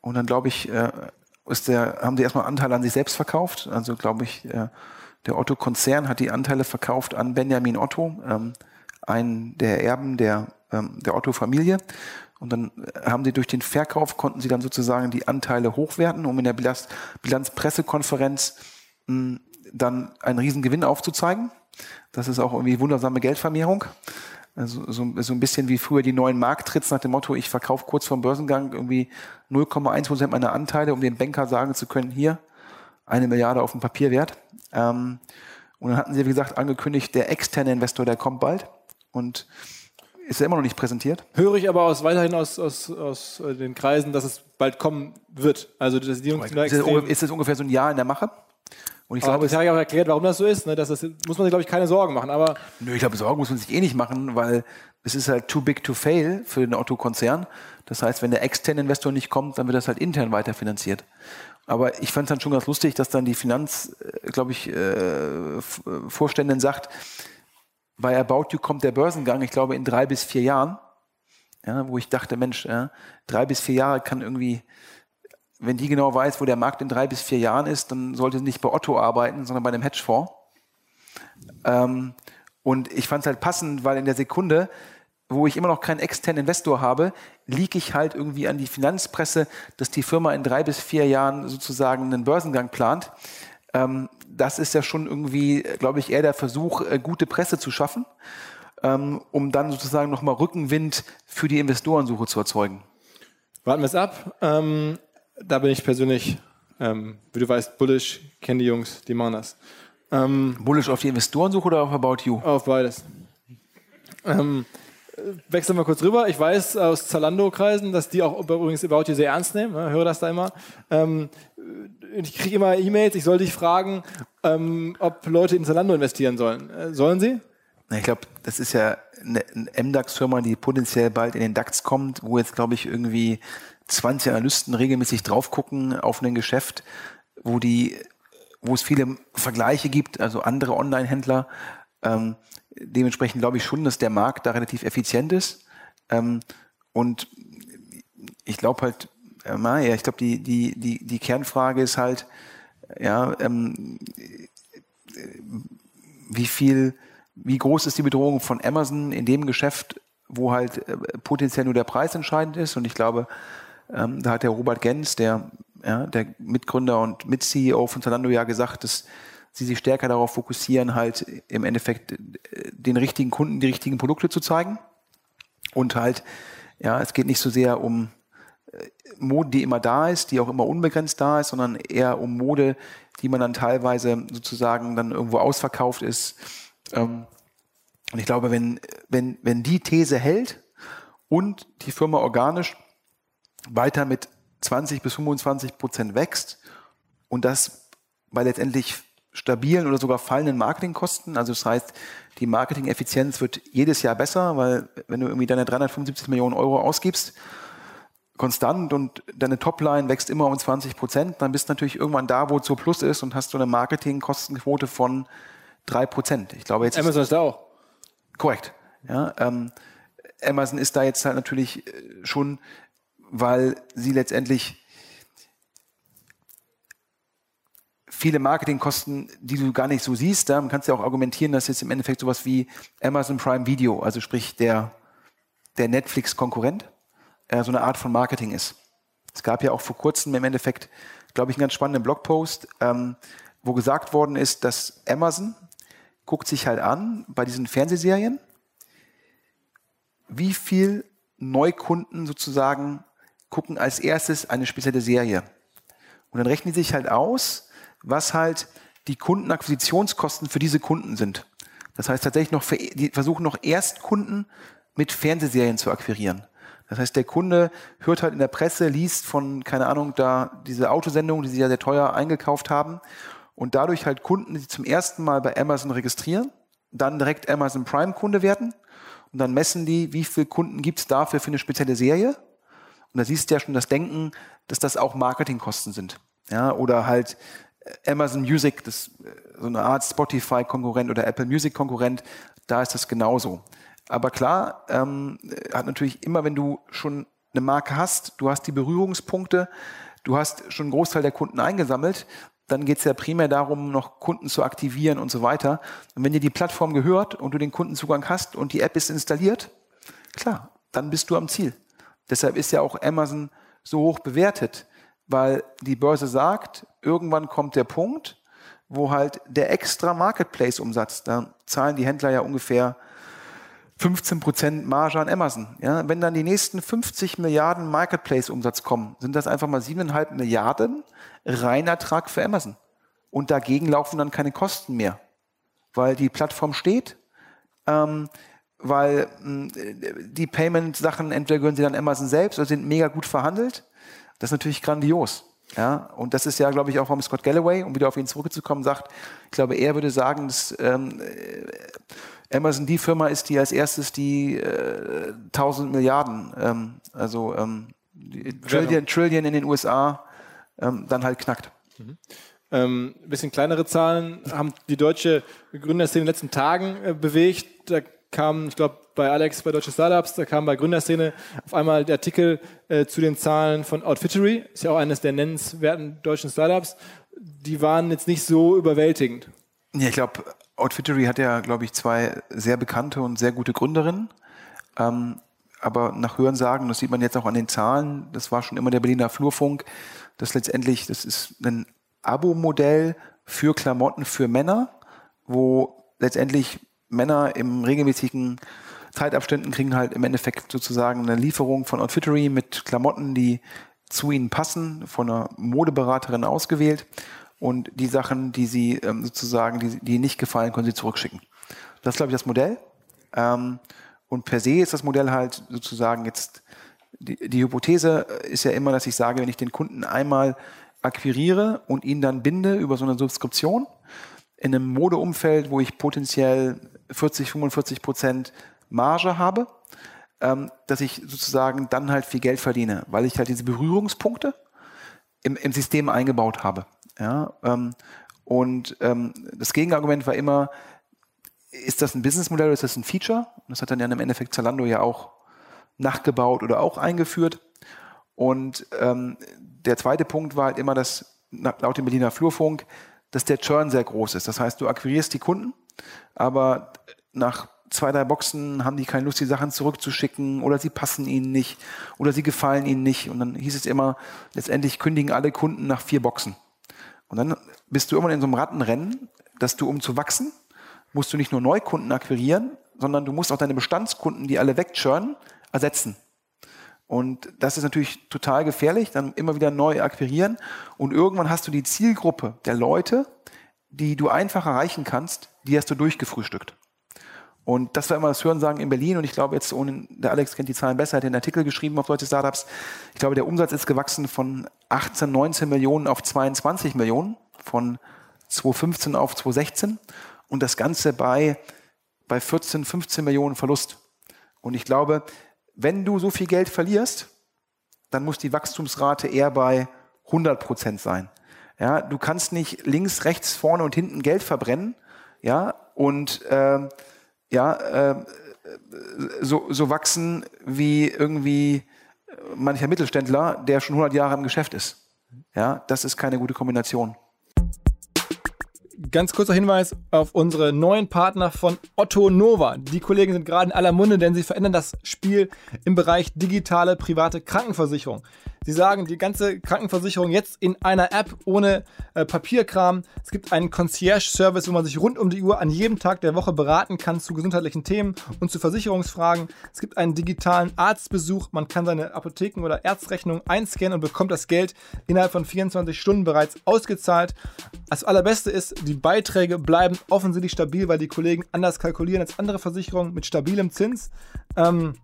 Und dann glaube ich, äh, ist der, haben die erstmal Anteile an sich selbst verkauft. Also glaube ich, äh, der Otto-Konzern hat die Anteile verkauft an Benjamin Otto. Ähm, einen der Erben der, ähm, der Otto-Familie. Und dann haben sie durch den Verkauf, konnten sie dann sozusagen die Anteile hochwerten, um in der Bilanz, Bilanzpressekonferenz mh, dann einen Riesengewinn aufzuzeigen. Das ist auch irgendwie wundersame Geldvermehrung. Also so, so ein bisschen wie früher die neuen Markttrits nach dem Motto, ich verkaufe kurz vor dem Börsengang irgendwie 0,1 Prozent meiner Anteile, um dem Banker sagen zu können, hier, eine Milliarde auf dem Papier wert. Ähm, und dann hatten sie, wie gesagt, angekündigt, der externe Investor, der kommt bald und ist ja immer noch nicht präsentiert. Höre ich aber aus, weiterhin aus, aus, aus äh, den Kreisen, dass es bald kommen wird. Also das, die ist, das, ist das ungefähr so ein Jahr in der Mache? Und ich glaube, es hat ja auch erklärt, warum das so ist. Ne? Das, das muss man sich, glaube ich, keine Sorgen machen. Aber Nö, ich glaube, Sorgen muss man sich eh nicht machen, weil es ist halt too big to fail für den Otto-Konzern. Das heißt, wenn der externe Investor nicht kommt, dann wird das halt intern weiterfinanziert. Aber ich fand es dann schon ganz lustig, dass dann die Finanz, äh, glaube ich, äh, Vorständin sagt, bei About You kommt der Börsengang, ich glaube, in drei bis vier Jahren. Ja, wo ich dachte, Mensch, ja, drei bis vier Jahre kann irgendwie, wenn die genau weiß, wo der Markt in drei bis vier Jahren ist, dann sollte sie nicht bei Otto arbeiten, sondern bei einem Hedgefonds. Ähm, und ich fand es halt passend, weil in der Sekunde, wo ich immer noch keinen externen Investor habe, liege ich halt irgendwie an die Finanzpresse, dass die Firma in drei bis vier Jahren sozusagen einen Börsengang plant. Ähm, das ist ja schon irgendwie, glaube ich, eher der Versuch, äh, gute Presse zu schaffen, ähm, um dann sozusagen nochmal Rückenwind für die Investorensuche zu erzeugen. Warten wir es ab. Ähm, da bin ich persönlich, ähm, wie du weißt, bullish, kenne die Jungs, die machen das. Ähm, bullish auf die Investorensuche oder auf About You? Auf beides. Ähm, wechseln wir kurz rüber. Ich weiß aus Zalando-Kreisen, dass die auch übrigens About You sehr ernst nehmen. Ich höre das da immer. Ähm, ich kriege immer E-Mails, ich soll dich fragen, ähm, ob Leute in Zalando investieren sollen. Äh, sollen sie? Ich glaube, das ist ja eine, MDAX-Firma, die potenziell bald in den DAX kommt, wo jetzt, glaube ich, irgendwie 20 Analysten regelmäßig drauf gucken auf ein Geschäft, wo die, wo es viele Vergleiche gibt, also andere Online-Händler. Ähm, dementsprechend glaube ich schon, dass der Markt da relativ effizient ist. Ähm, und ich glaube halt, ja, ich glaube, die, die, die, die Kernfrage ist halt, ja, ähm, wie viel, wie groß ist die Bedrohung von Amazon in dem Geschäft, wo halt äh, potenziell nur der Preis entscheidend ist? Und ich glaube, ähm, da hat der Robert Gens, der, ja, der Mitgründer und Mit-CEO von Zalando ja gesagt, dass sie sich stärker darauf fokussieren, halt im Endeffekt äh, den richtigen Kunden die richtigen Produkte zu zeigen. Und halt, ja, es geht nicht so sehr um Mode, die immer da ist, die auch immer unbegrenzt da ist, sondern eher um Mode, die man dann teilweise sozusagen dann irgendwo ausverkauft ist. Ähm, und ich glaube, wenn, wenn, wenn die These hält und die Firma organisch weiter mit 20 bis 25 Prozent wächst und das bei letztendlich stabilen oder sogar fallenden Marketingkosten, also das heißt, die Marketing-Effizienz wird jedes Jahr besser, weil wenn du irgendwie deine 375 Millionen Euro ausgibst, konstant und deine Topline wächst immer um 20 Prozent, dann bist du natürlich irgendwann da, wo es so plus ist und hast du eine Marketingkostenquote von drei Prozent. Ich glaube jetzt. Amazon ist da auch. Korrekt. Ja, ähm, Amazon ist da jetzt halt natürlich äh, schon, weil sie letztendlich viele Marketingkosten, die du gar nicht so siehst, da kannst du ja auch argumentieren, dass jetzt im Endeffekt sowas wie Amazon Prime Video, also sprich der, der Netflix-Konkurrent, äh, so eine Art von Marketing ist. Es gab ja auch vor kurzem im Endeffekt, glaube ich, einen ganz spannenden Blogpost, ähm, wo gesagt worden ist, dass Amazon guckt sich halt an bei diesen Fernsehserien, wie viel Neukunden sozusagen gucken als erstes eine spezielle Serie. Und dann rechnen die sich halt aus, was halt die Kundenakquisitionskosten für diese Kunden sind. Das heißt tatsächlich noch, die versuchen noch Erstkunden mit Fernsehserien zu akquirieren. Das heißt, der Kunde hört halt in der Presse, liest von, keine Ahnung, da diese Autosendung, die sie ja sehr teuer eingekauft haben und dadurch halt Kunden, die zum ersten Mal bei Amazon registrieren, dann direkt Amazon Prime Kunde werden und dann messen die, wie viele Kunden gibt's dafür für eine spezielle Serie. Und da siehst du ja schon das Denken, dass das auch Marketingkosten sind. Ja, oder halt äh, Amazon Music, das äh, so eine Art Spotify-Konkurrent oder Apple Music-Konkurrent, da ist das genauso. Aber klar, ähm, hat natürlich immer, wenn du schon eine Marke hast, du hast die Berührungspunkte, du hast schon einen Großteil der Kunden eingesammelt, dann geht es ja primär darum, noch Kunden zu aktivieren und so weiter. Und wenn dir die Plattform gehört und du den Kundenzugang hast und die App ist installiert, klar, dann bist du am Ziel. Deshalb ist ja auch Amazon so hoch bewertet, weil die Börse sagt, irgendwann kommt der Punkt, wo halt der extra Marketplace-Umsatz, da zahlen die Händler ja ungefähr 15 Prozent Marge an Amazon. Ja, wenn dann die nächsten 50 Milliarden Marketplace-Umsatz kommen, sind das einfach mal 7,5 Milliarden Reinertrag für Amazon. Und dagegen laufen dann keine Kosten mehr, weil die Plattform steht, ähm, weil mh, hm, die Payment-Sachen entweder gehören sie dann Amazon selbst oder sind mega gut verhandelt. Das ist natürlich grandios. Ja, und das ist ja, glaube ich, auch, warum Scott Galloway, um wieder auf ihn zurückzukommen, sagt, ich glaube, er würde sagen, dass ähm, Amazon die Firma ist, die als erstes die äh, 1000 Milliarden, ähm, also ähm, Trillion, Trillion in den USA, ähm, dann halt knackt. Mhm. Ähm, bisschen kleinere Zahlen haben die deutsche Gründerszene in den letzten Tagen äh, bewegt. Da kam, ich glaube, bei Alex bei Deutsche Startups, da kam bei Gründerszene auf einmal der Artikel äh, zu den Zahlen von Outfittery, ist ja auch eines der nennenswerten deutschen Startups. Die waren jetzt nicht so überwältigend. Ja, ich glaube, Outfittery hat ja, glaube ich, zwei sehr bekannte und sehr gute Gründerinnen. Ähm, aber nach Hörensagen, das sieht man jetzt auch an den Zahlen, das war schon immer der Berliner Flurfunk, dass letztendlich, das ist ein Abo-Modell für Klamotten für Männer, wo letztendlich Männer im regelmäßigen Zeitabständen kriegen halt im Endeffekt sozusagen eine Lieferung von Outfittery mit Klamotten, die zu ihnen passen, von einer Modeberaterin ausgewählt und die Sachen, die sie ähm, sozusagen, die, die nicht gefallen, können sie zurückschicken. Das ist, glaube ich, das Modell. Ähm, und per se ist das Modell halt sozusagen jetzt, die, die Hypothese ist ja immer, dass ich sage, wenn ich den Kunden einmal akquiriere und ihn dann binde über so eine Subskription in einem Modeumfeld, wo ich potenziell 40, 45 Prozent Marge habe, ähm, dass ich sozusagen dann halt viel Geld verdiene, weil ich halt diese Berührungspunkte im, im System eingebaut habe. Ja, ähm, und ähm, das Gegenargument war immer, ist das ein Businessmodell oder ist das ein Feature? Und das hat dann ja im Endeffekt Zalando ja auch nachgebaut oder auch eingeführt. Und ähm, der zweite Punkt war halt immer, dass laut dem Berliner Flurfunk, dass der Churn sehr groß ist. Das heißt, du akquirierst die Kunden, aber nach zwei, drei Boxen haben die keine Lust, die Sachen zurückzuschicken oder sie passen ihnen nicht oder sie gefallen ihnen nicht. Und dann hieß es immer, letztendlich kündigen alle Kunden nach vier Boxen. Und dann bist du irgendwann in so einem Rattenrennen, dass du, um zu wachsen, musst du nicht nur Neukunden akquirieren, sondern du musst auch deine Bestandskunden, die alle wegchurnen, ersetzen. Und das ist natürlich total gefährlich, dann immer wieder neu akquirieren. Und irgendwann hast du die Zielgruppe der Leute, die du einfach erreichen kannst, die hast du durchgefrühstückt. Und das war immer das Hörensagen in Berlin. Und ich glaube jetzt, ohne, der Alex kennt die Zahlen besser, hat den Artikel geschrieben auf deutsche Startups. Ich glaube, der Umsatz ist gewachsen von 18, 19 Millionen auf 22 Millionen, von 2015 auf 2016. Und das Ganze bei, bei 14, 15 Millionen Verlust. Und ich glaube, wenn du so viel Geld verlierst, dann muss die Wachstumsrate eher bei 100 Prozent sein. Ja, du kannst nicht links, rechts, vorne und hinten Geld verbrennen, ja, und äh, ja, äh, so, so wachsen wie irgendwie mancher Mittelständler, der schon 100 Jahre im Geschäft ist. Ja, das ist keine gute Kombination. Ganz kurzer Hinweis auf unsere neuen Partner von Otto Nova. Die Kollegen sind gerade in aller Munde, denn sie verändern das Spiel im Bereich digitale private Krankenversicherung. Sie sagen, die ganze Krankenversicherung jetzt in einer App ohne äh, Papierkram. Es gibt einen Concierge-Service, wo man sich rund um die Uhr an jedem Tag der Woche beraten kann zu gesundheitlichen Themen und zu Versicherungsfragen. Es gibt einen digitalen Arztbesuch. Man kann seine Apotheken- oder Ärztrechnung einscannen und bekommt das Geld innerhalb von 24 Stunden bereits ausgezahlt. Das Allerbeste ist, die Beiträge bleiben offensichtlich stabil, weil die Kollegen anders kalkulieren als andere Versicherungen mit stabilem Zins. Ähm,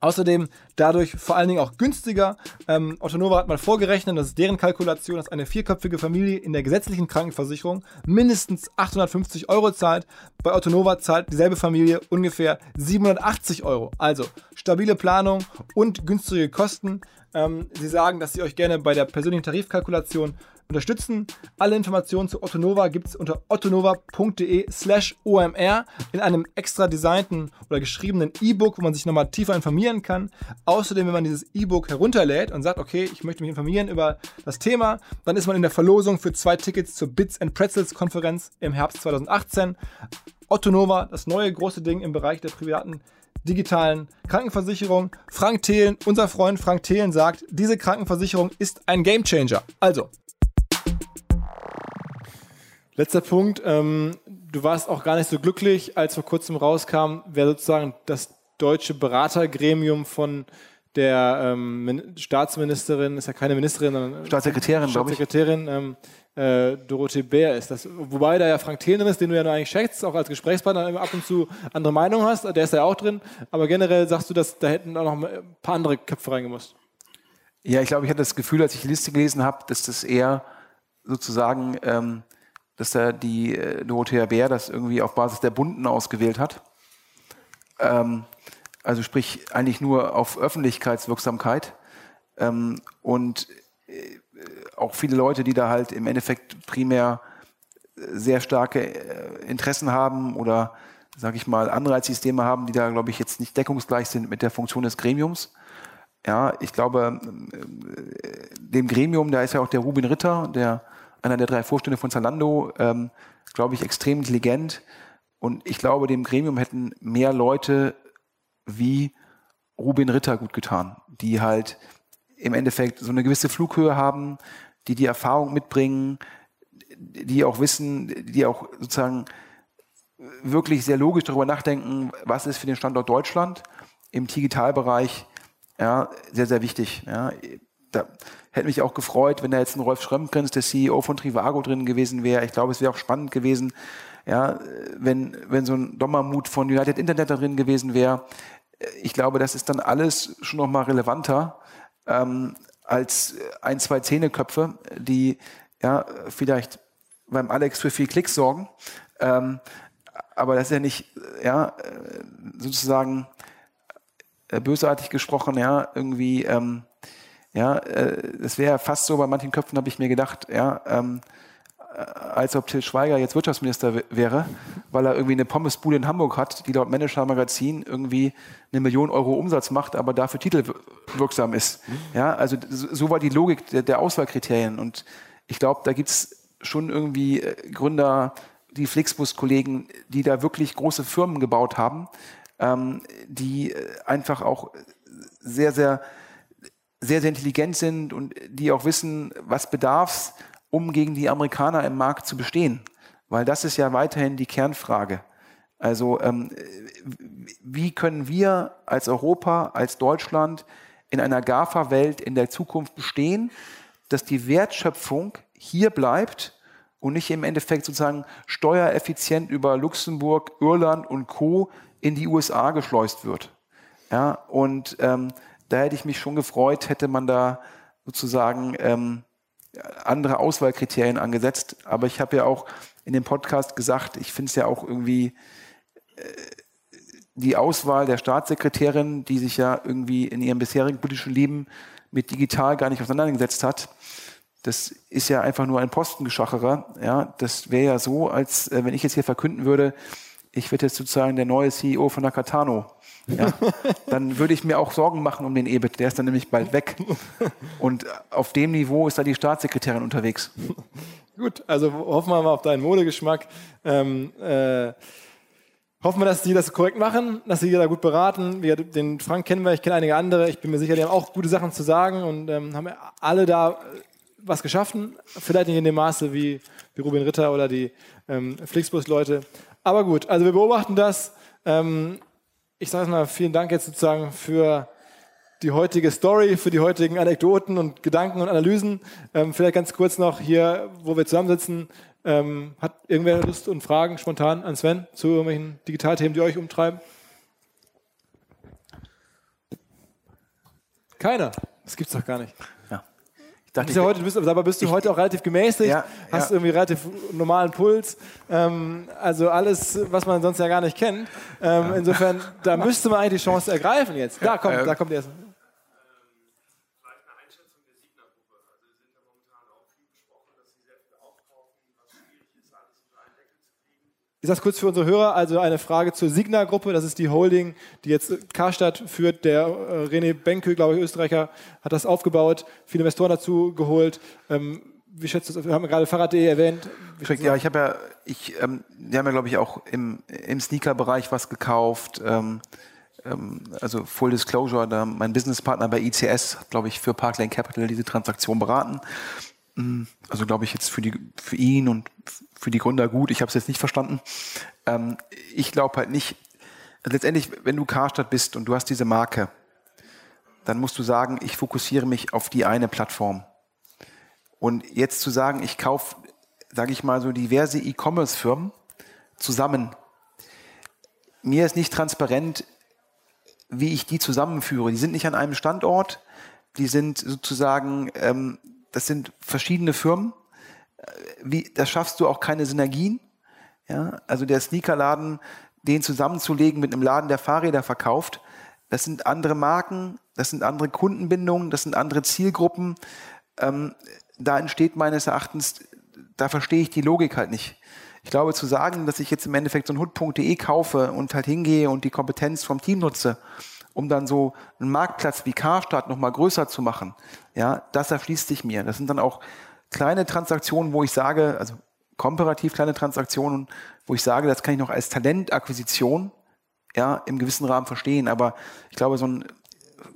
Außerdem dadurch vor allen Dingen auch günstiger. Ähm, Otto Nova hat mal vorgerechnet, das ist deren Kalkulation, dass eine vierköpfige Familie in der gesetzlichen Krankenversicherung mindestens 850 Euro zahlt. Bei Otto Nova zahlt dieselbe Familie ungefähr 780 Euro. Also stabile Planung und günstige Kosten. Ähm, sie sagen, dass sie euch gerne bei der persönlichen Tarifkalkulation unterstützen. Alle Informationen zu Ottonova gibt es unter ottonova.de slash omr in einem extra designten oder geschriebenen E-Book, wo man sich nochmal tiefer informieren kann. Außerdem, wenn man dieses E-Book herunterlädt und sagt, okay, ich möchte mich informieren über das Thema, dann ist man in der Verlosung für zwei Tickets zur Bits and Pretzels Konferenz im Herbst 2018. Ottonova, das neue große Ding im Bereich der privaten digitalen Krankenversicherung. Frank Thelen, unser Freund Frank Thelen sagt, diese Krankenversicherung ist ein Gamechanger. Also, Letzter Punkt. Ähm, du warst auch gar nicht so glücklich, als vor kurzem rauskam, wer sozusagen das deutsche Beratergremium von der ähm, Staatsministerin, ist ja keine Ministerin, sondern Staatssekretärin, Staatssekretärin ähm, äh, Dorothee Bär ist. Das, wobei da ja Frank Thelen ist, den du ja nur eigentlich schätzt, auch als Gesprächspartner immer ab und zu andere Meinungen hast, der ist ja auch drin. Aber generell sagst du, dass da hätten auch noch ein paar andere Köpfe reingemusst. Ja, ich glaube, ich hatte das Gefühl, als ich die Liste gelesen habe, dass das eher sozusagen ähm, dass da die äh, Dorothea Bär das irgendwie auf Basis der Bunden ausgewählt hat. Ähm, also sprich eigentlich nur auf Öffentlichkeitswirksamkeit. Ähm, und äh, auch viele Leute, die da halt im Endeffekt primär äh, sehr starke Interessen haben oder, sage ich mal, Anreizsysteme haben, die da, glaube ich, jetzt nicht deckungsgleich sind mit der Funktion des Gremiums. Ja, ich glaube, äh, dem Gremium, da ist ja auch der Rubin Ritter, der einer der drei Vorstände von Zalando, ähm, glaube ich, extrem intelligent. Und ich glaube, dem Gremium hätten mehr Leute wie Rubin Ritter gut getan, die halt im Endeffekt so eine gewisse Flughöhe haben, die die Erfahrung mitbringen, die auch wissen, die auch sozusagen wirklich sehr logisch darüber nachdenken, was ist für den Standort Deutschland im Digitalbereich ja, sehr, sehr wichtig. Ja da hätte mich auch gefreut, wenn da jetzt ein Rolf Schrömgrens, der CEO von Trivago drin gewesen wäre. Ich glaube, es wäre auch spannend gewesen, ja, wenn, wenn so ein Dommermut von United Internet da drin gewesen wäre. Ich glaube, das ist dann alles schon nochmal relevanter ähm, als ein, zwei Zähneköpfe, die ja vielleicht beim Alex für viel Klicks sorgen. Ähm, aber das ist ja nicht, ja, sozusagen äh, bösartig gesprochen, ja, irgendwie ähm, ja, es äh, wäre fast so, bei manchen Köpfen habe ich mir gedacht, ja, ähm, äh, als ob Till Schweiger jetzt Wirtschaftsminister wäre, weil er irgendwie eine Pommesbude in Hamburg hat, die laut Manager Magazin irgendwie eine Million Euro Umsatz macht, aber dafür titelwirksam ist. Ja, also so war die Logik der, der Auswahlkriterien. Und ich glaube, da gibt's schon irgendwie äh, Gründer, die Flixbus-Kollegen, die da wirklich große Firmen gebaut haben, ähm, die einfach auch sehr, sehr sehr, sehr intelligent sind und die auch wissen, was bedarf um gegen die Amerikaner im Markt zu bestehen? Weil das ist ja weiterhin die Kernfrage. Also ähm, wie können wir als Europa, als Deutschland in einer GAFA-Welt in der Zukunft bestehen, dass die Wertschöpfung hier bleibt und nicht im Endeffekt sozusagen steuereffizient über Luxemburg, Irland und Co. in die USA geschleust wird. Ja, und ähm, da hätte ich mich schon gefreut, hätte man da sozusagen ähm, andere Auswahlkriterien angesetzt. Aber ich habe ja auch in dem Podcast gesagt, ich finde es ja auch irgendwie äh, die Auswahl der Staatssekretärin, die sich ja irgendwie in ihrem bisherigen politischen Leben mit digital gar nicht auseinandergesetzt hat. Das ist ja einfach nur ein Postengeschacherer. Ja, das wäre ja so, als äh, wenn ich jetzt hier verkünden würde, ich werde jetzt sozusagen der neue CEO von Nakatano. Ja, dann würde ich mir auch Sorgen machen um den EBIT. Der ist dann nämlich bald weg. Und auf dem Niveau ist da die Staatssekretärin unterwegs. Gut, also hoffen wir mal auf deinen Modegeschmack. Ähm, äh, hoffen wir, dass die das korrekt machen, dass sie da gut beraten. Wir, den Frank kennen wir, ich kenne einige andere. Ich bin mir sicher, die haben auch gute Sachen zu sagen und ähm, haben alle da was geschaffen. Vielleicht nicht in dem Maße wie, wie Ruben Ritter oder die ähm, Flixbus-Leute. Aber gut, also wir beobachten das. Ähm, ich sage mal vielen Dank jetzt sozusagen für die heutige Story, für die heutigen Anekdoten und Gedanken und Analysen. Ähm, vielleicht ganz kurz noch hier, wo wir zusammensitzen. Ähm, hat irgendwer Lust und Fragen spontan an Sven zu irgendwelchen Digitalthemen, die euch umtreiben? Keiner. Das gibt's doch gar nicht. Dachte bist ja heute, bist, aber bist du ich, heute auch relativ gemäßigt, ja, hast ja. irgendwie relativ normalen Puls. Ähm, also alles, was man sonst ja gar nicht kennt. Ähm. Insofern, da *laughs* müsste man eigentlich die Chance ergreifen jetzt. Da kommt, ähm, da kommt erst. Ich sage kurz für unsere Hörer, also eine Frage zur Signa-Gruppe, das ist die Holding, die jetzt Karstadt führt. Der äh, René Benke, glaube ich, Österreicher, hat das aufgebaut, viele Investoren dazu geholt. Ähm, wie schätzt du das? Wir haben gerade Fahrrad.de erwähnt. Ja, ich habe ja, ich, ähm, die haben ja, glaube ich, auch im, im Sneaker-Bereich was gekauft. Ähm, ähm, also Full Disclosure, da mein Businesspartner bei ICS hat, glaube ich, für Parkland Capital diese Transaktion beraten. Mm, also glaube ich jetzt für, die, für ihn und für die Gründer gut. Ich habe es jetzt nicht verstanden. Ähm, ich glaube halt nicht, letztendlich, wenn du Karstadt bist und du hast diese Marke, dann musst du sagen, ich fokussiere mich auf die eine Plattform. Und jetzt zu sagen, ich kaufe, sage ich mal, so diverse E-Commerce-Firmen zusammen. Mir ist nicht transparent, wie ich die zusammenführe. Die sind nicht an einem Standort, die sind sozusagen ähm, das sind verschiedene Firmen. Wie, da schaffst du auch keine Synergien. Ja, also der Sneakerladen, den zusammenzulegen mit einem Laden, der Fahrräder verkauft, das sind andere Marken, das sind andere Kundenbindungen, das sind andere Zielgruppen. Ähm, da entsteht meines Erachtens, da verstehe ich die Logik halt nicht. Ich glaube, zu sagen, dass ich jetzt im Endeffekt so ein Hut.de kaufe und halt hingehe und die Kompetenz vom Team nutze, um dann so einen Marktplatz wie Karstadt nochmal größer zu machen, ja, das erschließt sich mir. Das sind dann auch kleine Transaktionen, wo ich sage, also komparativ kleine Transaktionen, wo ich sage, das kann ich noch als Talentakquisition ja, im gewissen Rahmen verstehen. Aber ich glaube, so ein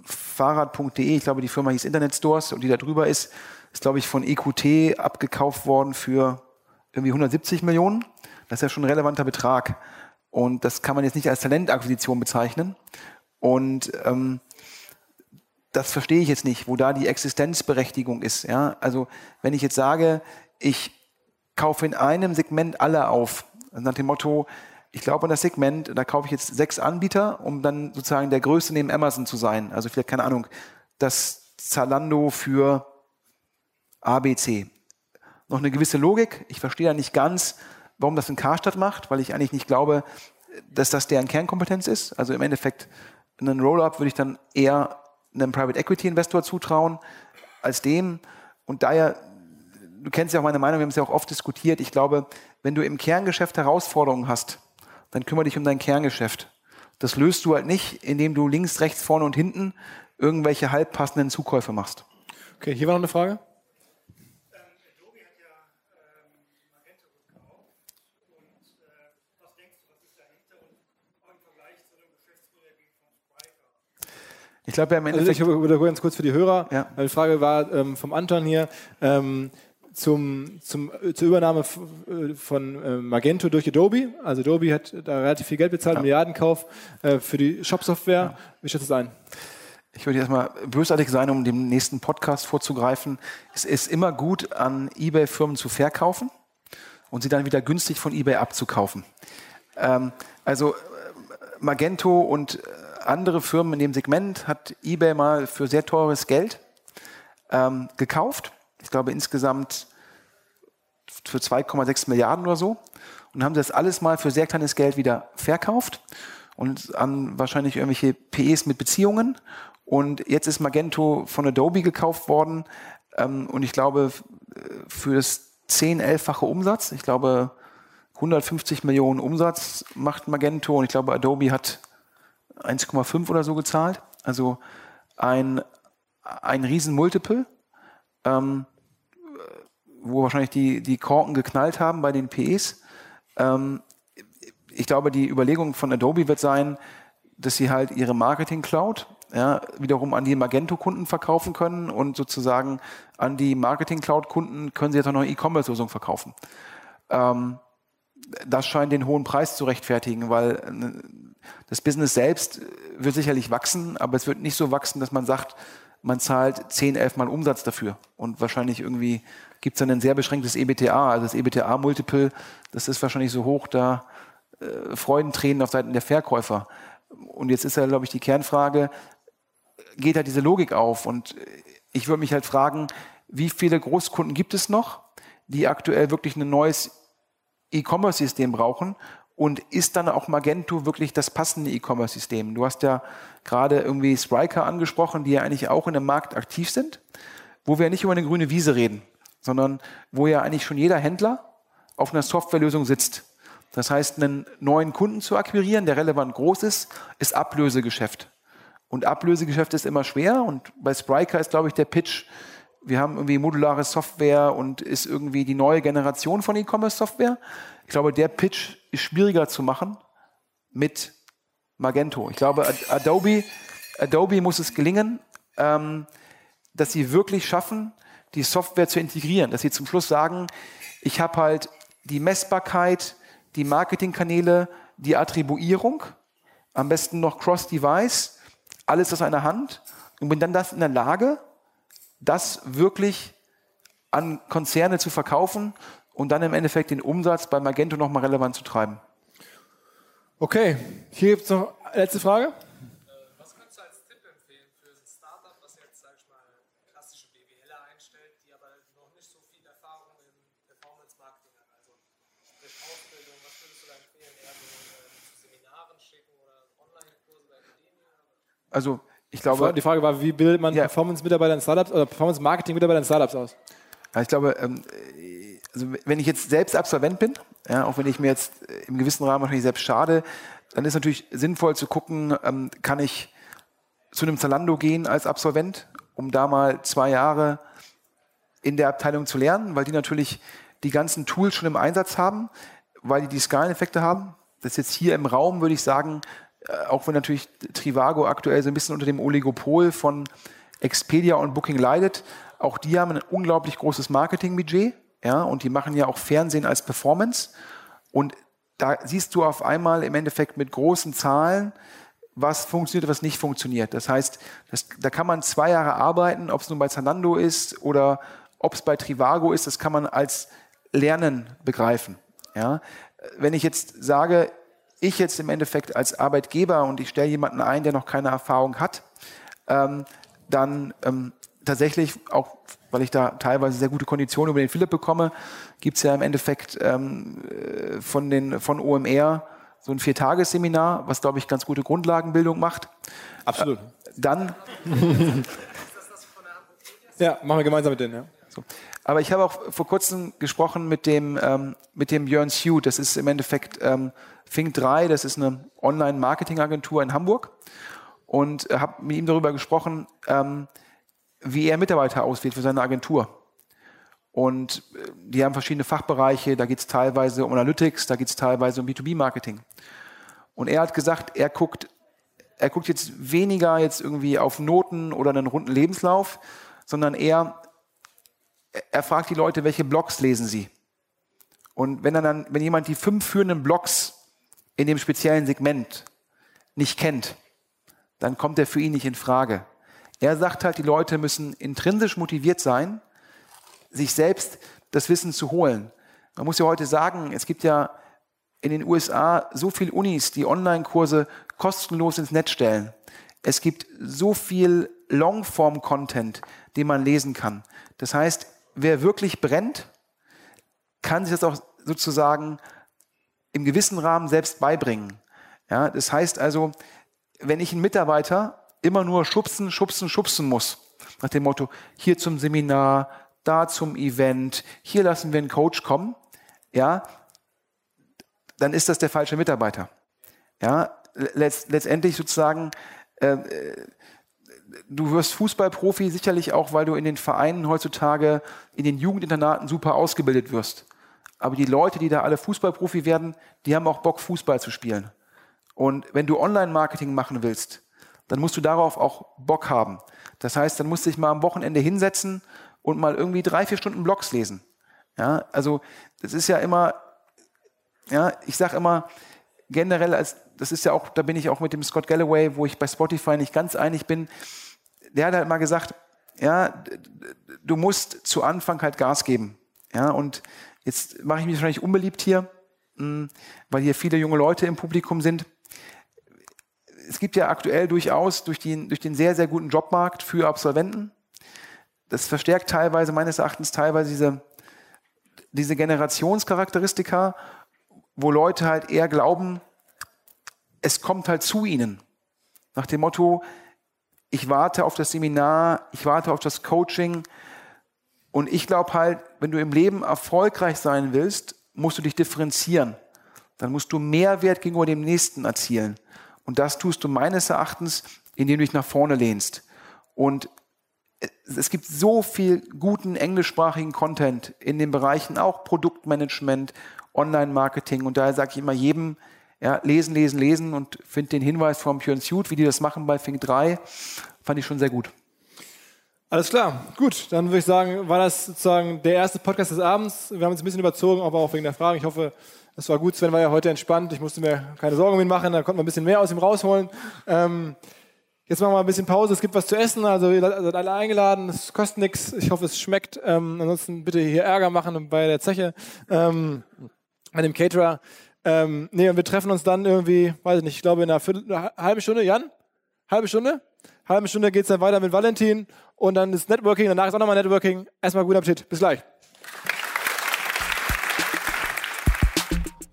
Fahrrad.de, ich glaube, die Firma hieß Internet Stores und die da drüber ist, ist, glaube ich, von EQT abgekauft worden für irgendwie 170 Millionen. Das ist ja schon ein relevanter Betrag. Und das kann man jetzt nicht als Talentakquisition bezeichnen. Und ähm, das verstehe ich jetzt nicht, wo da die Existenzberechtigung ist. Ja? Also wenn ich jetzt sage, ich kaufe in einem Segment alle auf, nach dem Motto, ich glaube an das Segment, da kaufe ich jetzt sechs Anbieter, um dann sozusagen der Größte neben Amazon zu sein. Also vielleicht, keine Ahnung, das Zalando für ABC. Noch eine gewisse Logik. Ich verstehe da nicht ganz, warum das ein Karstadt macht, weil ich eigentlich nicht glaube, dass das deren Kernkompetenz ist. Also im Endeffekt einen Roll-up würde ich dann eher einem Private Equity Investor zutrauen als dem. Und daher, du kennst ja auch meine Meinung, wir haben es ja auch oft diskutiert. Ich glaube, wenn du im Kerngeschäft Herausforderungen hast, dann kümmere dich um dein Kerngeschäft. Das löst du halt nicht, indem du links, rechts, vorne und hinten irgendwelche halbpassenden Zukäufe machst. Okay, hier war noch eine Frage. Ich glaube ja im Endeffekt. Also ich wiederhole ganz kurz für die Hörer, ja. die Frage war ähm, vom Anton hier. Ähm, zum, zum, äh, zur Übernahme äh, von äh, Magento durch Adobe. Also Adobe hat da relativ viel Geld bezahlt, ja. Milliardenkauf äh, für die Shop-Software. Ja. Wie schätzt das ein? Ich würde jetzt mal bösartig sein, um dem nächsten Podcast vorzugreifen. Es ist immer gut, an eBay-Firmen zu verkaufen und sie dann wieder günstig von eBay abzukaufen. Ähm, also Magento und andere Firmen in dem Segment hat eBay mal für sehr teures Geld ähm, gekauft. Ich glaube insgesamt für 2,6 Milliarden oder so. Und haben das alles mal für sehr kleines Geld wieder verkauft und an wahrscheinlich irgendwelche PEs mit Beziehungen. Und jetzt ist Magento von Adobe gekauft worden. Ähm, und ich glaube, für das 10, 11-fache Umsatz, ich glaube, 150 Millionen Umsatz macht Magento und ich glaube, Adobe hat 1,5 oder so gezahlt. Also ein, ein Riesen-Multiple, ähm, wo wahrscheinlich die, die Korken geknallt haben bei den PEs. Ähm, ich glaube, die Überlegung von Adobe wird sein, dass sie halt ihre Marketing Cloud ja, wiederum an die Magento-Kunden verkaufen können und sozusagen an die Marketing Cloud-Kunden können sie jetzt auch noch E-Commerce-Lösungen verkaufen. Ähm, das scheint den hohen Preis zu rechtfertigen, weil äh, das Business selbst wird sicherlich wachsen, aber es wird nicht so wachsen, dass man sagt, man zahlt 10, 11 Mal Umsatz dafür. Und wahrscheinlich irgendwie gibt es dann ein sehr beschränktes EBTA. Also das EBTA-Multiple, das ist wahrscheinlich so hoch, da äh, Freudentränen auf Seiten der Verkäufer. Und jetzt ist ja, glaube ich, die Kernfrage, geht da diese Logik auf? Und ich würde mich halt fragen, wie viele Großkunden gibt es noch, die aktuell wirklich ein neues E-Commerce-System brauchen und ist dann auch Magento wirklich das passende E-Commerce-System? Du hast ja gerade irgendwie Spriker angesprochen, die ja eigentlich auch in dem Markt aktiv sind, wo wir ja nicht über eine grüne Wiese reden, sondern wo ja eigentlich schon jeder Händler auf einer Softwarelösung sitzt. Das heißt, einen neuen Kunden zu akquirieren, der relevant groß ist, ist Ablösegeschäft. Und Ablösegeschäft ist immer schwer und bei Spriker ist, glaube ich, der Pitch, wir haben irgendwie modulare Software und ist irgendwie die neue Generation von E-Commerce-Software. Ich glaube, der Pitch ist schwieriger zu machen mit Magento. Ich glaube, Adobe, Adobe muss es gelingen, ähm, dass sie wirklich schaffen, die Software zu integrieren, dass sie zum Schluss sagen, ich habe halt die Messbarkeit, die Marketingkanäle, die Attribuierung, am besten noch Cross-Device, alles aus einer Hand und bin dann das in der Lage, das wirklich an Konzerne zu verkaufen und dann im Endeffekt den Umsatz bei Magento nochmal relevant zu treiben. Okay, hier gibt es noch eine letzte Frage. Äh, was könntest du als Tipp empfehlen für ein Startup, was jetzt, sag ich mal, klassische BWLer einstellt, die aber noch nicht so viel Erfahrung im Performance-Marketing haben? Also sprich Ausbildung, was würdest du da empfehlen? Eher so äh, zu Seminaren schicken oder Online-Kurse bei Akademien? Also ich glaube, die Frage war, wie bildet man ja. Performance-Mitarbeiter in Startups oder Performance-Marketing-Mitarbeiter in Startups aus? Ja, ich glaube, ähm, also wenn ich jetzt selbst Absolvent bin, ja, auch wenn ich mir jetzt im gewissen Rahmen wahrscheinlich selbst schade, dann ist natürlich sinnvoll zu gucken, ähm, kann ich zu einem Zalando gehen als Absolvent, um da mal zwei Jahre in der Abteilung zu lernen, weil die natürlich die ganzen Tools schon im Einsatz haben, weil die die Skaleneffekte haben. Das ist jetzt hier im Raum, würde ich sagen, äh, auch wenn natürlich Trivago aktuell so ein bisschen unter dem Oligopol von Expedia und Booking leidet, auch die haben ein unglaublich großes Marketingbudget, ja, und die machen ja auch Fernsehen als Performance. Und da siehst du auf einmal im Endeffekt mit großen Zahlen, was funktioniert, was nicht funktioniert. Das heißt, das, da kann man zwei Jahre arbeiten, ob es nun bei Zalando ist oder ob es bei Trivago ist, das kann man als Lernen begreifen. Ja? Wenn ich jetzt sage, ich jetzt im Endeffekt als Arbeitgeber und ich stelle jemanden ein, der noch keine Erfahrung hat, ähm, dann ähm, tatsächlich auch, weil ich da teilweise sehr gute Konditionen über den Philipp bekomme, gibt's ja im Endeffekt ähm, äh, von, den, von OMR so ein Viertagesseminar, was, glaube ich, ganz gute Grundlagenbildung macht. Absolut. Äh, dann. *laughs* ja, machen wir gemeinsam mit denen, ja. So. Aber ich habe auch vor kurzem gesprochen mit dem, ähm, mit dem Björn Sue. Das ist im Endeffekt ähm, Fink 3, das ist eine Online-Marketing-Agentur in Hamburg. Und äh, habe mit ihm darüber gesprochen, ähm, wie er Mitarbeiter auswählt für seine Agentur. Und äh, die haben verschiedene Fachbereiche, da geht es teilweise um Analytics, da geht es teilweise um B2B-Marketing. Und er hat gesagt, er guckt, er guckt jetzt weniger jetzt irgendwie auf Noten oder einen runden Lebenslauf, sondern eher, er fragt die Leute, welche Blogs lesen sie? Und wenn dann, wenn jemand die fünf führenden Blogs in dem speziellen Segment nicht kennt, dann kommt er für ihn nicht in Frage. Er sagt halt, die Leute müssen intrinsisch motiviert sein, sich selbst das Wissen zu holen. Man muss ja heute sagen, es gibt ja in den USA so viele Unis, die Online-Kurse kostenlos ins Netz stellen. Es gibt so viel Longform-Content, den man lesen kann. Das heißt, wer wirklich brennt, kann sich das auch sozusagen im gewissen Rahmen selbst beibringen. Ja, das heißt also, wenn ich einen Mitarbeiter immer nur schubsen, schubsen, schubsen muss, nach dem Motto, hier zum Seminar, da zum Event, hier lassen wir einen Coach kommen, ja, dann ist das der falsche Mitarbeiter. Ja, letzt, letztendlich sozusagen, äh, du wirst Fußballprofi sicherlich auch, weil du in den Vereinen heutzutage, in den Jugendinternaten super ausgebildet wirst. Aber die Leute, die da alle Fußballprofi werden, die haben auch Bock, Fußball zu spielen. Und wenn du Online-Marketing machen willst, dann musst du darauf auch Bock haben. Das heißt, dann musst du dich mal am Wochenende hinsetzen und mal irgendwie drei, vier Stunden Blogs lesen. Ja, also das ist ja immer, ja, ich sage immer generell, als das ist ja auch, da bin ich auch mit dem Scott Galloway, wo ich bei Spotify nicht ganz einig bin. Der hat halt mal gesagt, ja, du musst zu Anfang halt Gas geben. Ja, und jetzt mache ich mich wahrscheinlich unbeliebt hier, hm, weil hier viele junge Leute im Publikum sind. Es gibt ja aktuell durchaus durch den, durch den sehr, sehr guten Jobmarkt für Absolventen, das verstärkt teilweise, meines Erachtens, teilweise diese, diese Generationscharakteristika, wo Leute halt eher glauben, es kommt halt zu ihnen. Nach dem Motto, ich warte auf das Seminar, ich warte auf das Coaching. Und ich glaube halt, wenn du im Leben erfolgreich sein willst, musst du dich differenzieren. Dann musst du Mehrwert gegenüber dem Nächsten erzielen. Und das tust du meines Erachtens, indem du dich nach vorne lehnst. Und es gibt so viel guten englischsprachigen Content in den Bereichen, auch Produktmanagement, Online-Marketing. Und daher sage ich immer jedem, ja, lesen, lesen, lesen und finde den Hinweis vom Pure Suit, wie die das machen bei Fink 3, fand ich schon sehr gut. Alles klar, gut. Dann würde ich sagen, war das sozusagen der erste Podcast des Abends. Wir haben uns ein bisschen überzogen, aber auch wegen der Fragen. Ich hoffe, es war gut. Sven war ja heute entspannt. Ich musste mir keine Sorgen um ihn machen. Da konnte man ein bisschen mehr aus ihm rausholen. Ähm, Jetzt machen wir ein bisschen Pause. Es gibt was zu essen. Also ihr seid alle eingeladen. Es kostet nichts. Ich hoffe, es schmeckt. Ähm, ansonsten bitte hier Ärger machen bei der Zeche, ähm, bei dem Caterer. Ähm, nee, und wir treffen uns dann irgendwie, weiß ich nicht, ich glaube in einer, Viertel, eine halbe Stunde. Jan? Halbe Stunde? Halbe Stunde geht's dann weiter mit Valentin und dann ist Networking. Danach ist auch nochmal Networking. Erstmal guten Appetit. Bis gleich.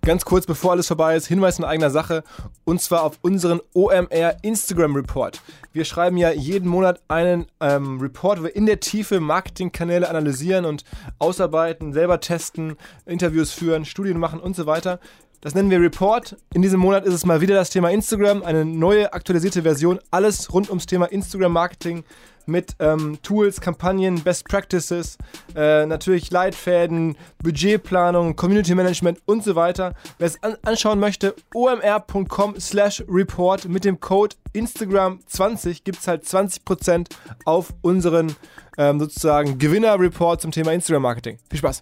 Ganz kurz, bevor alles vorbei ist, Hinweis in eigener Sache und zwar auf unseren OMR Instagram Report. Wir schreiben ja jeden Monat einen ähm, Report, wo wir in der Tiefe Marketingkanäle analysieren und ausarbeiten, selber testen, Interviews führen, Studien machen und so weiter. Das nennen wir Report. In diesem Monat ist es mal wieder das Thema Instagram, eine neue aktualisierte Version, alles rund ums Thema Instagram Marketing mit ähm, Tools, Kampagnen, Best Practices, äh, natürlich Leitfäden, Budgetplanung, Community Management und so weiter. Wer es an anschauen möchte, omr.com slash report mit dem Code Instagram20 gibt es halt 20% auf unseren ähm, sozusagen Gewinner-Report zum Thema Instagram-Marketing. Viel Spaß!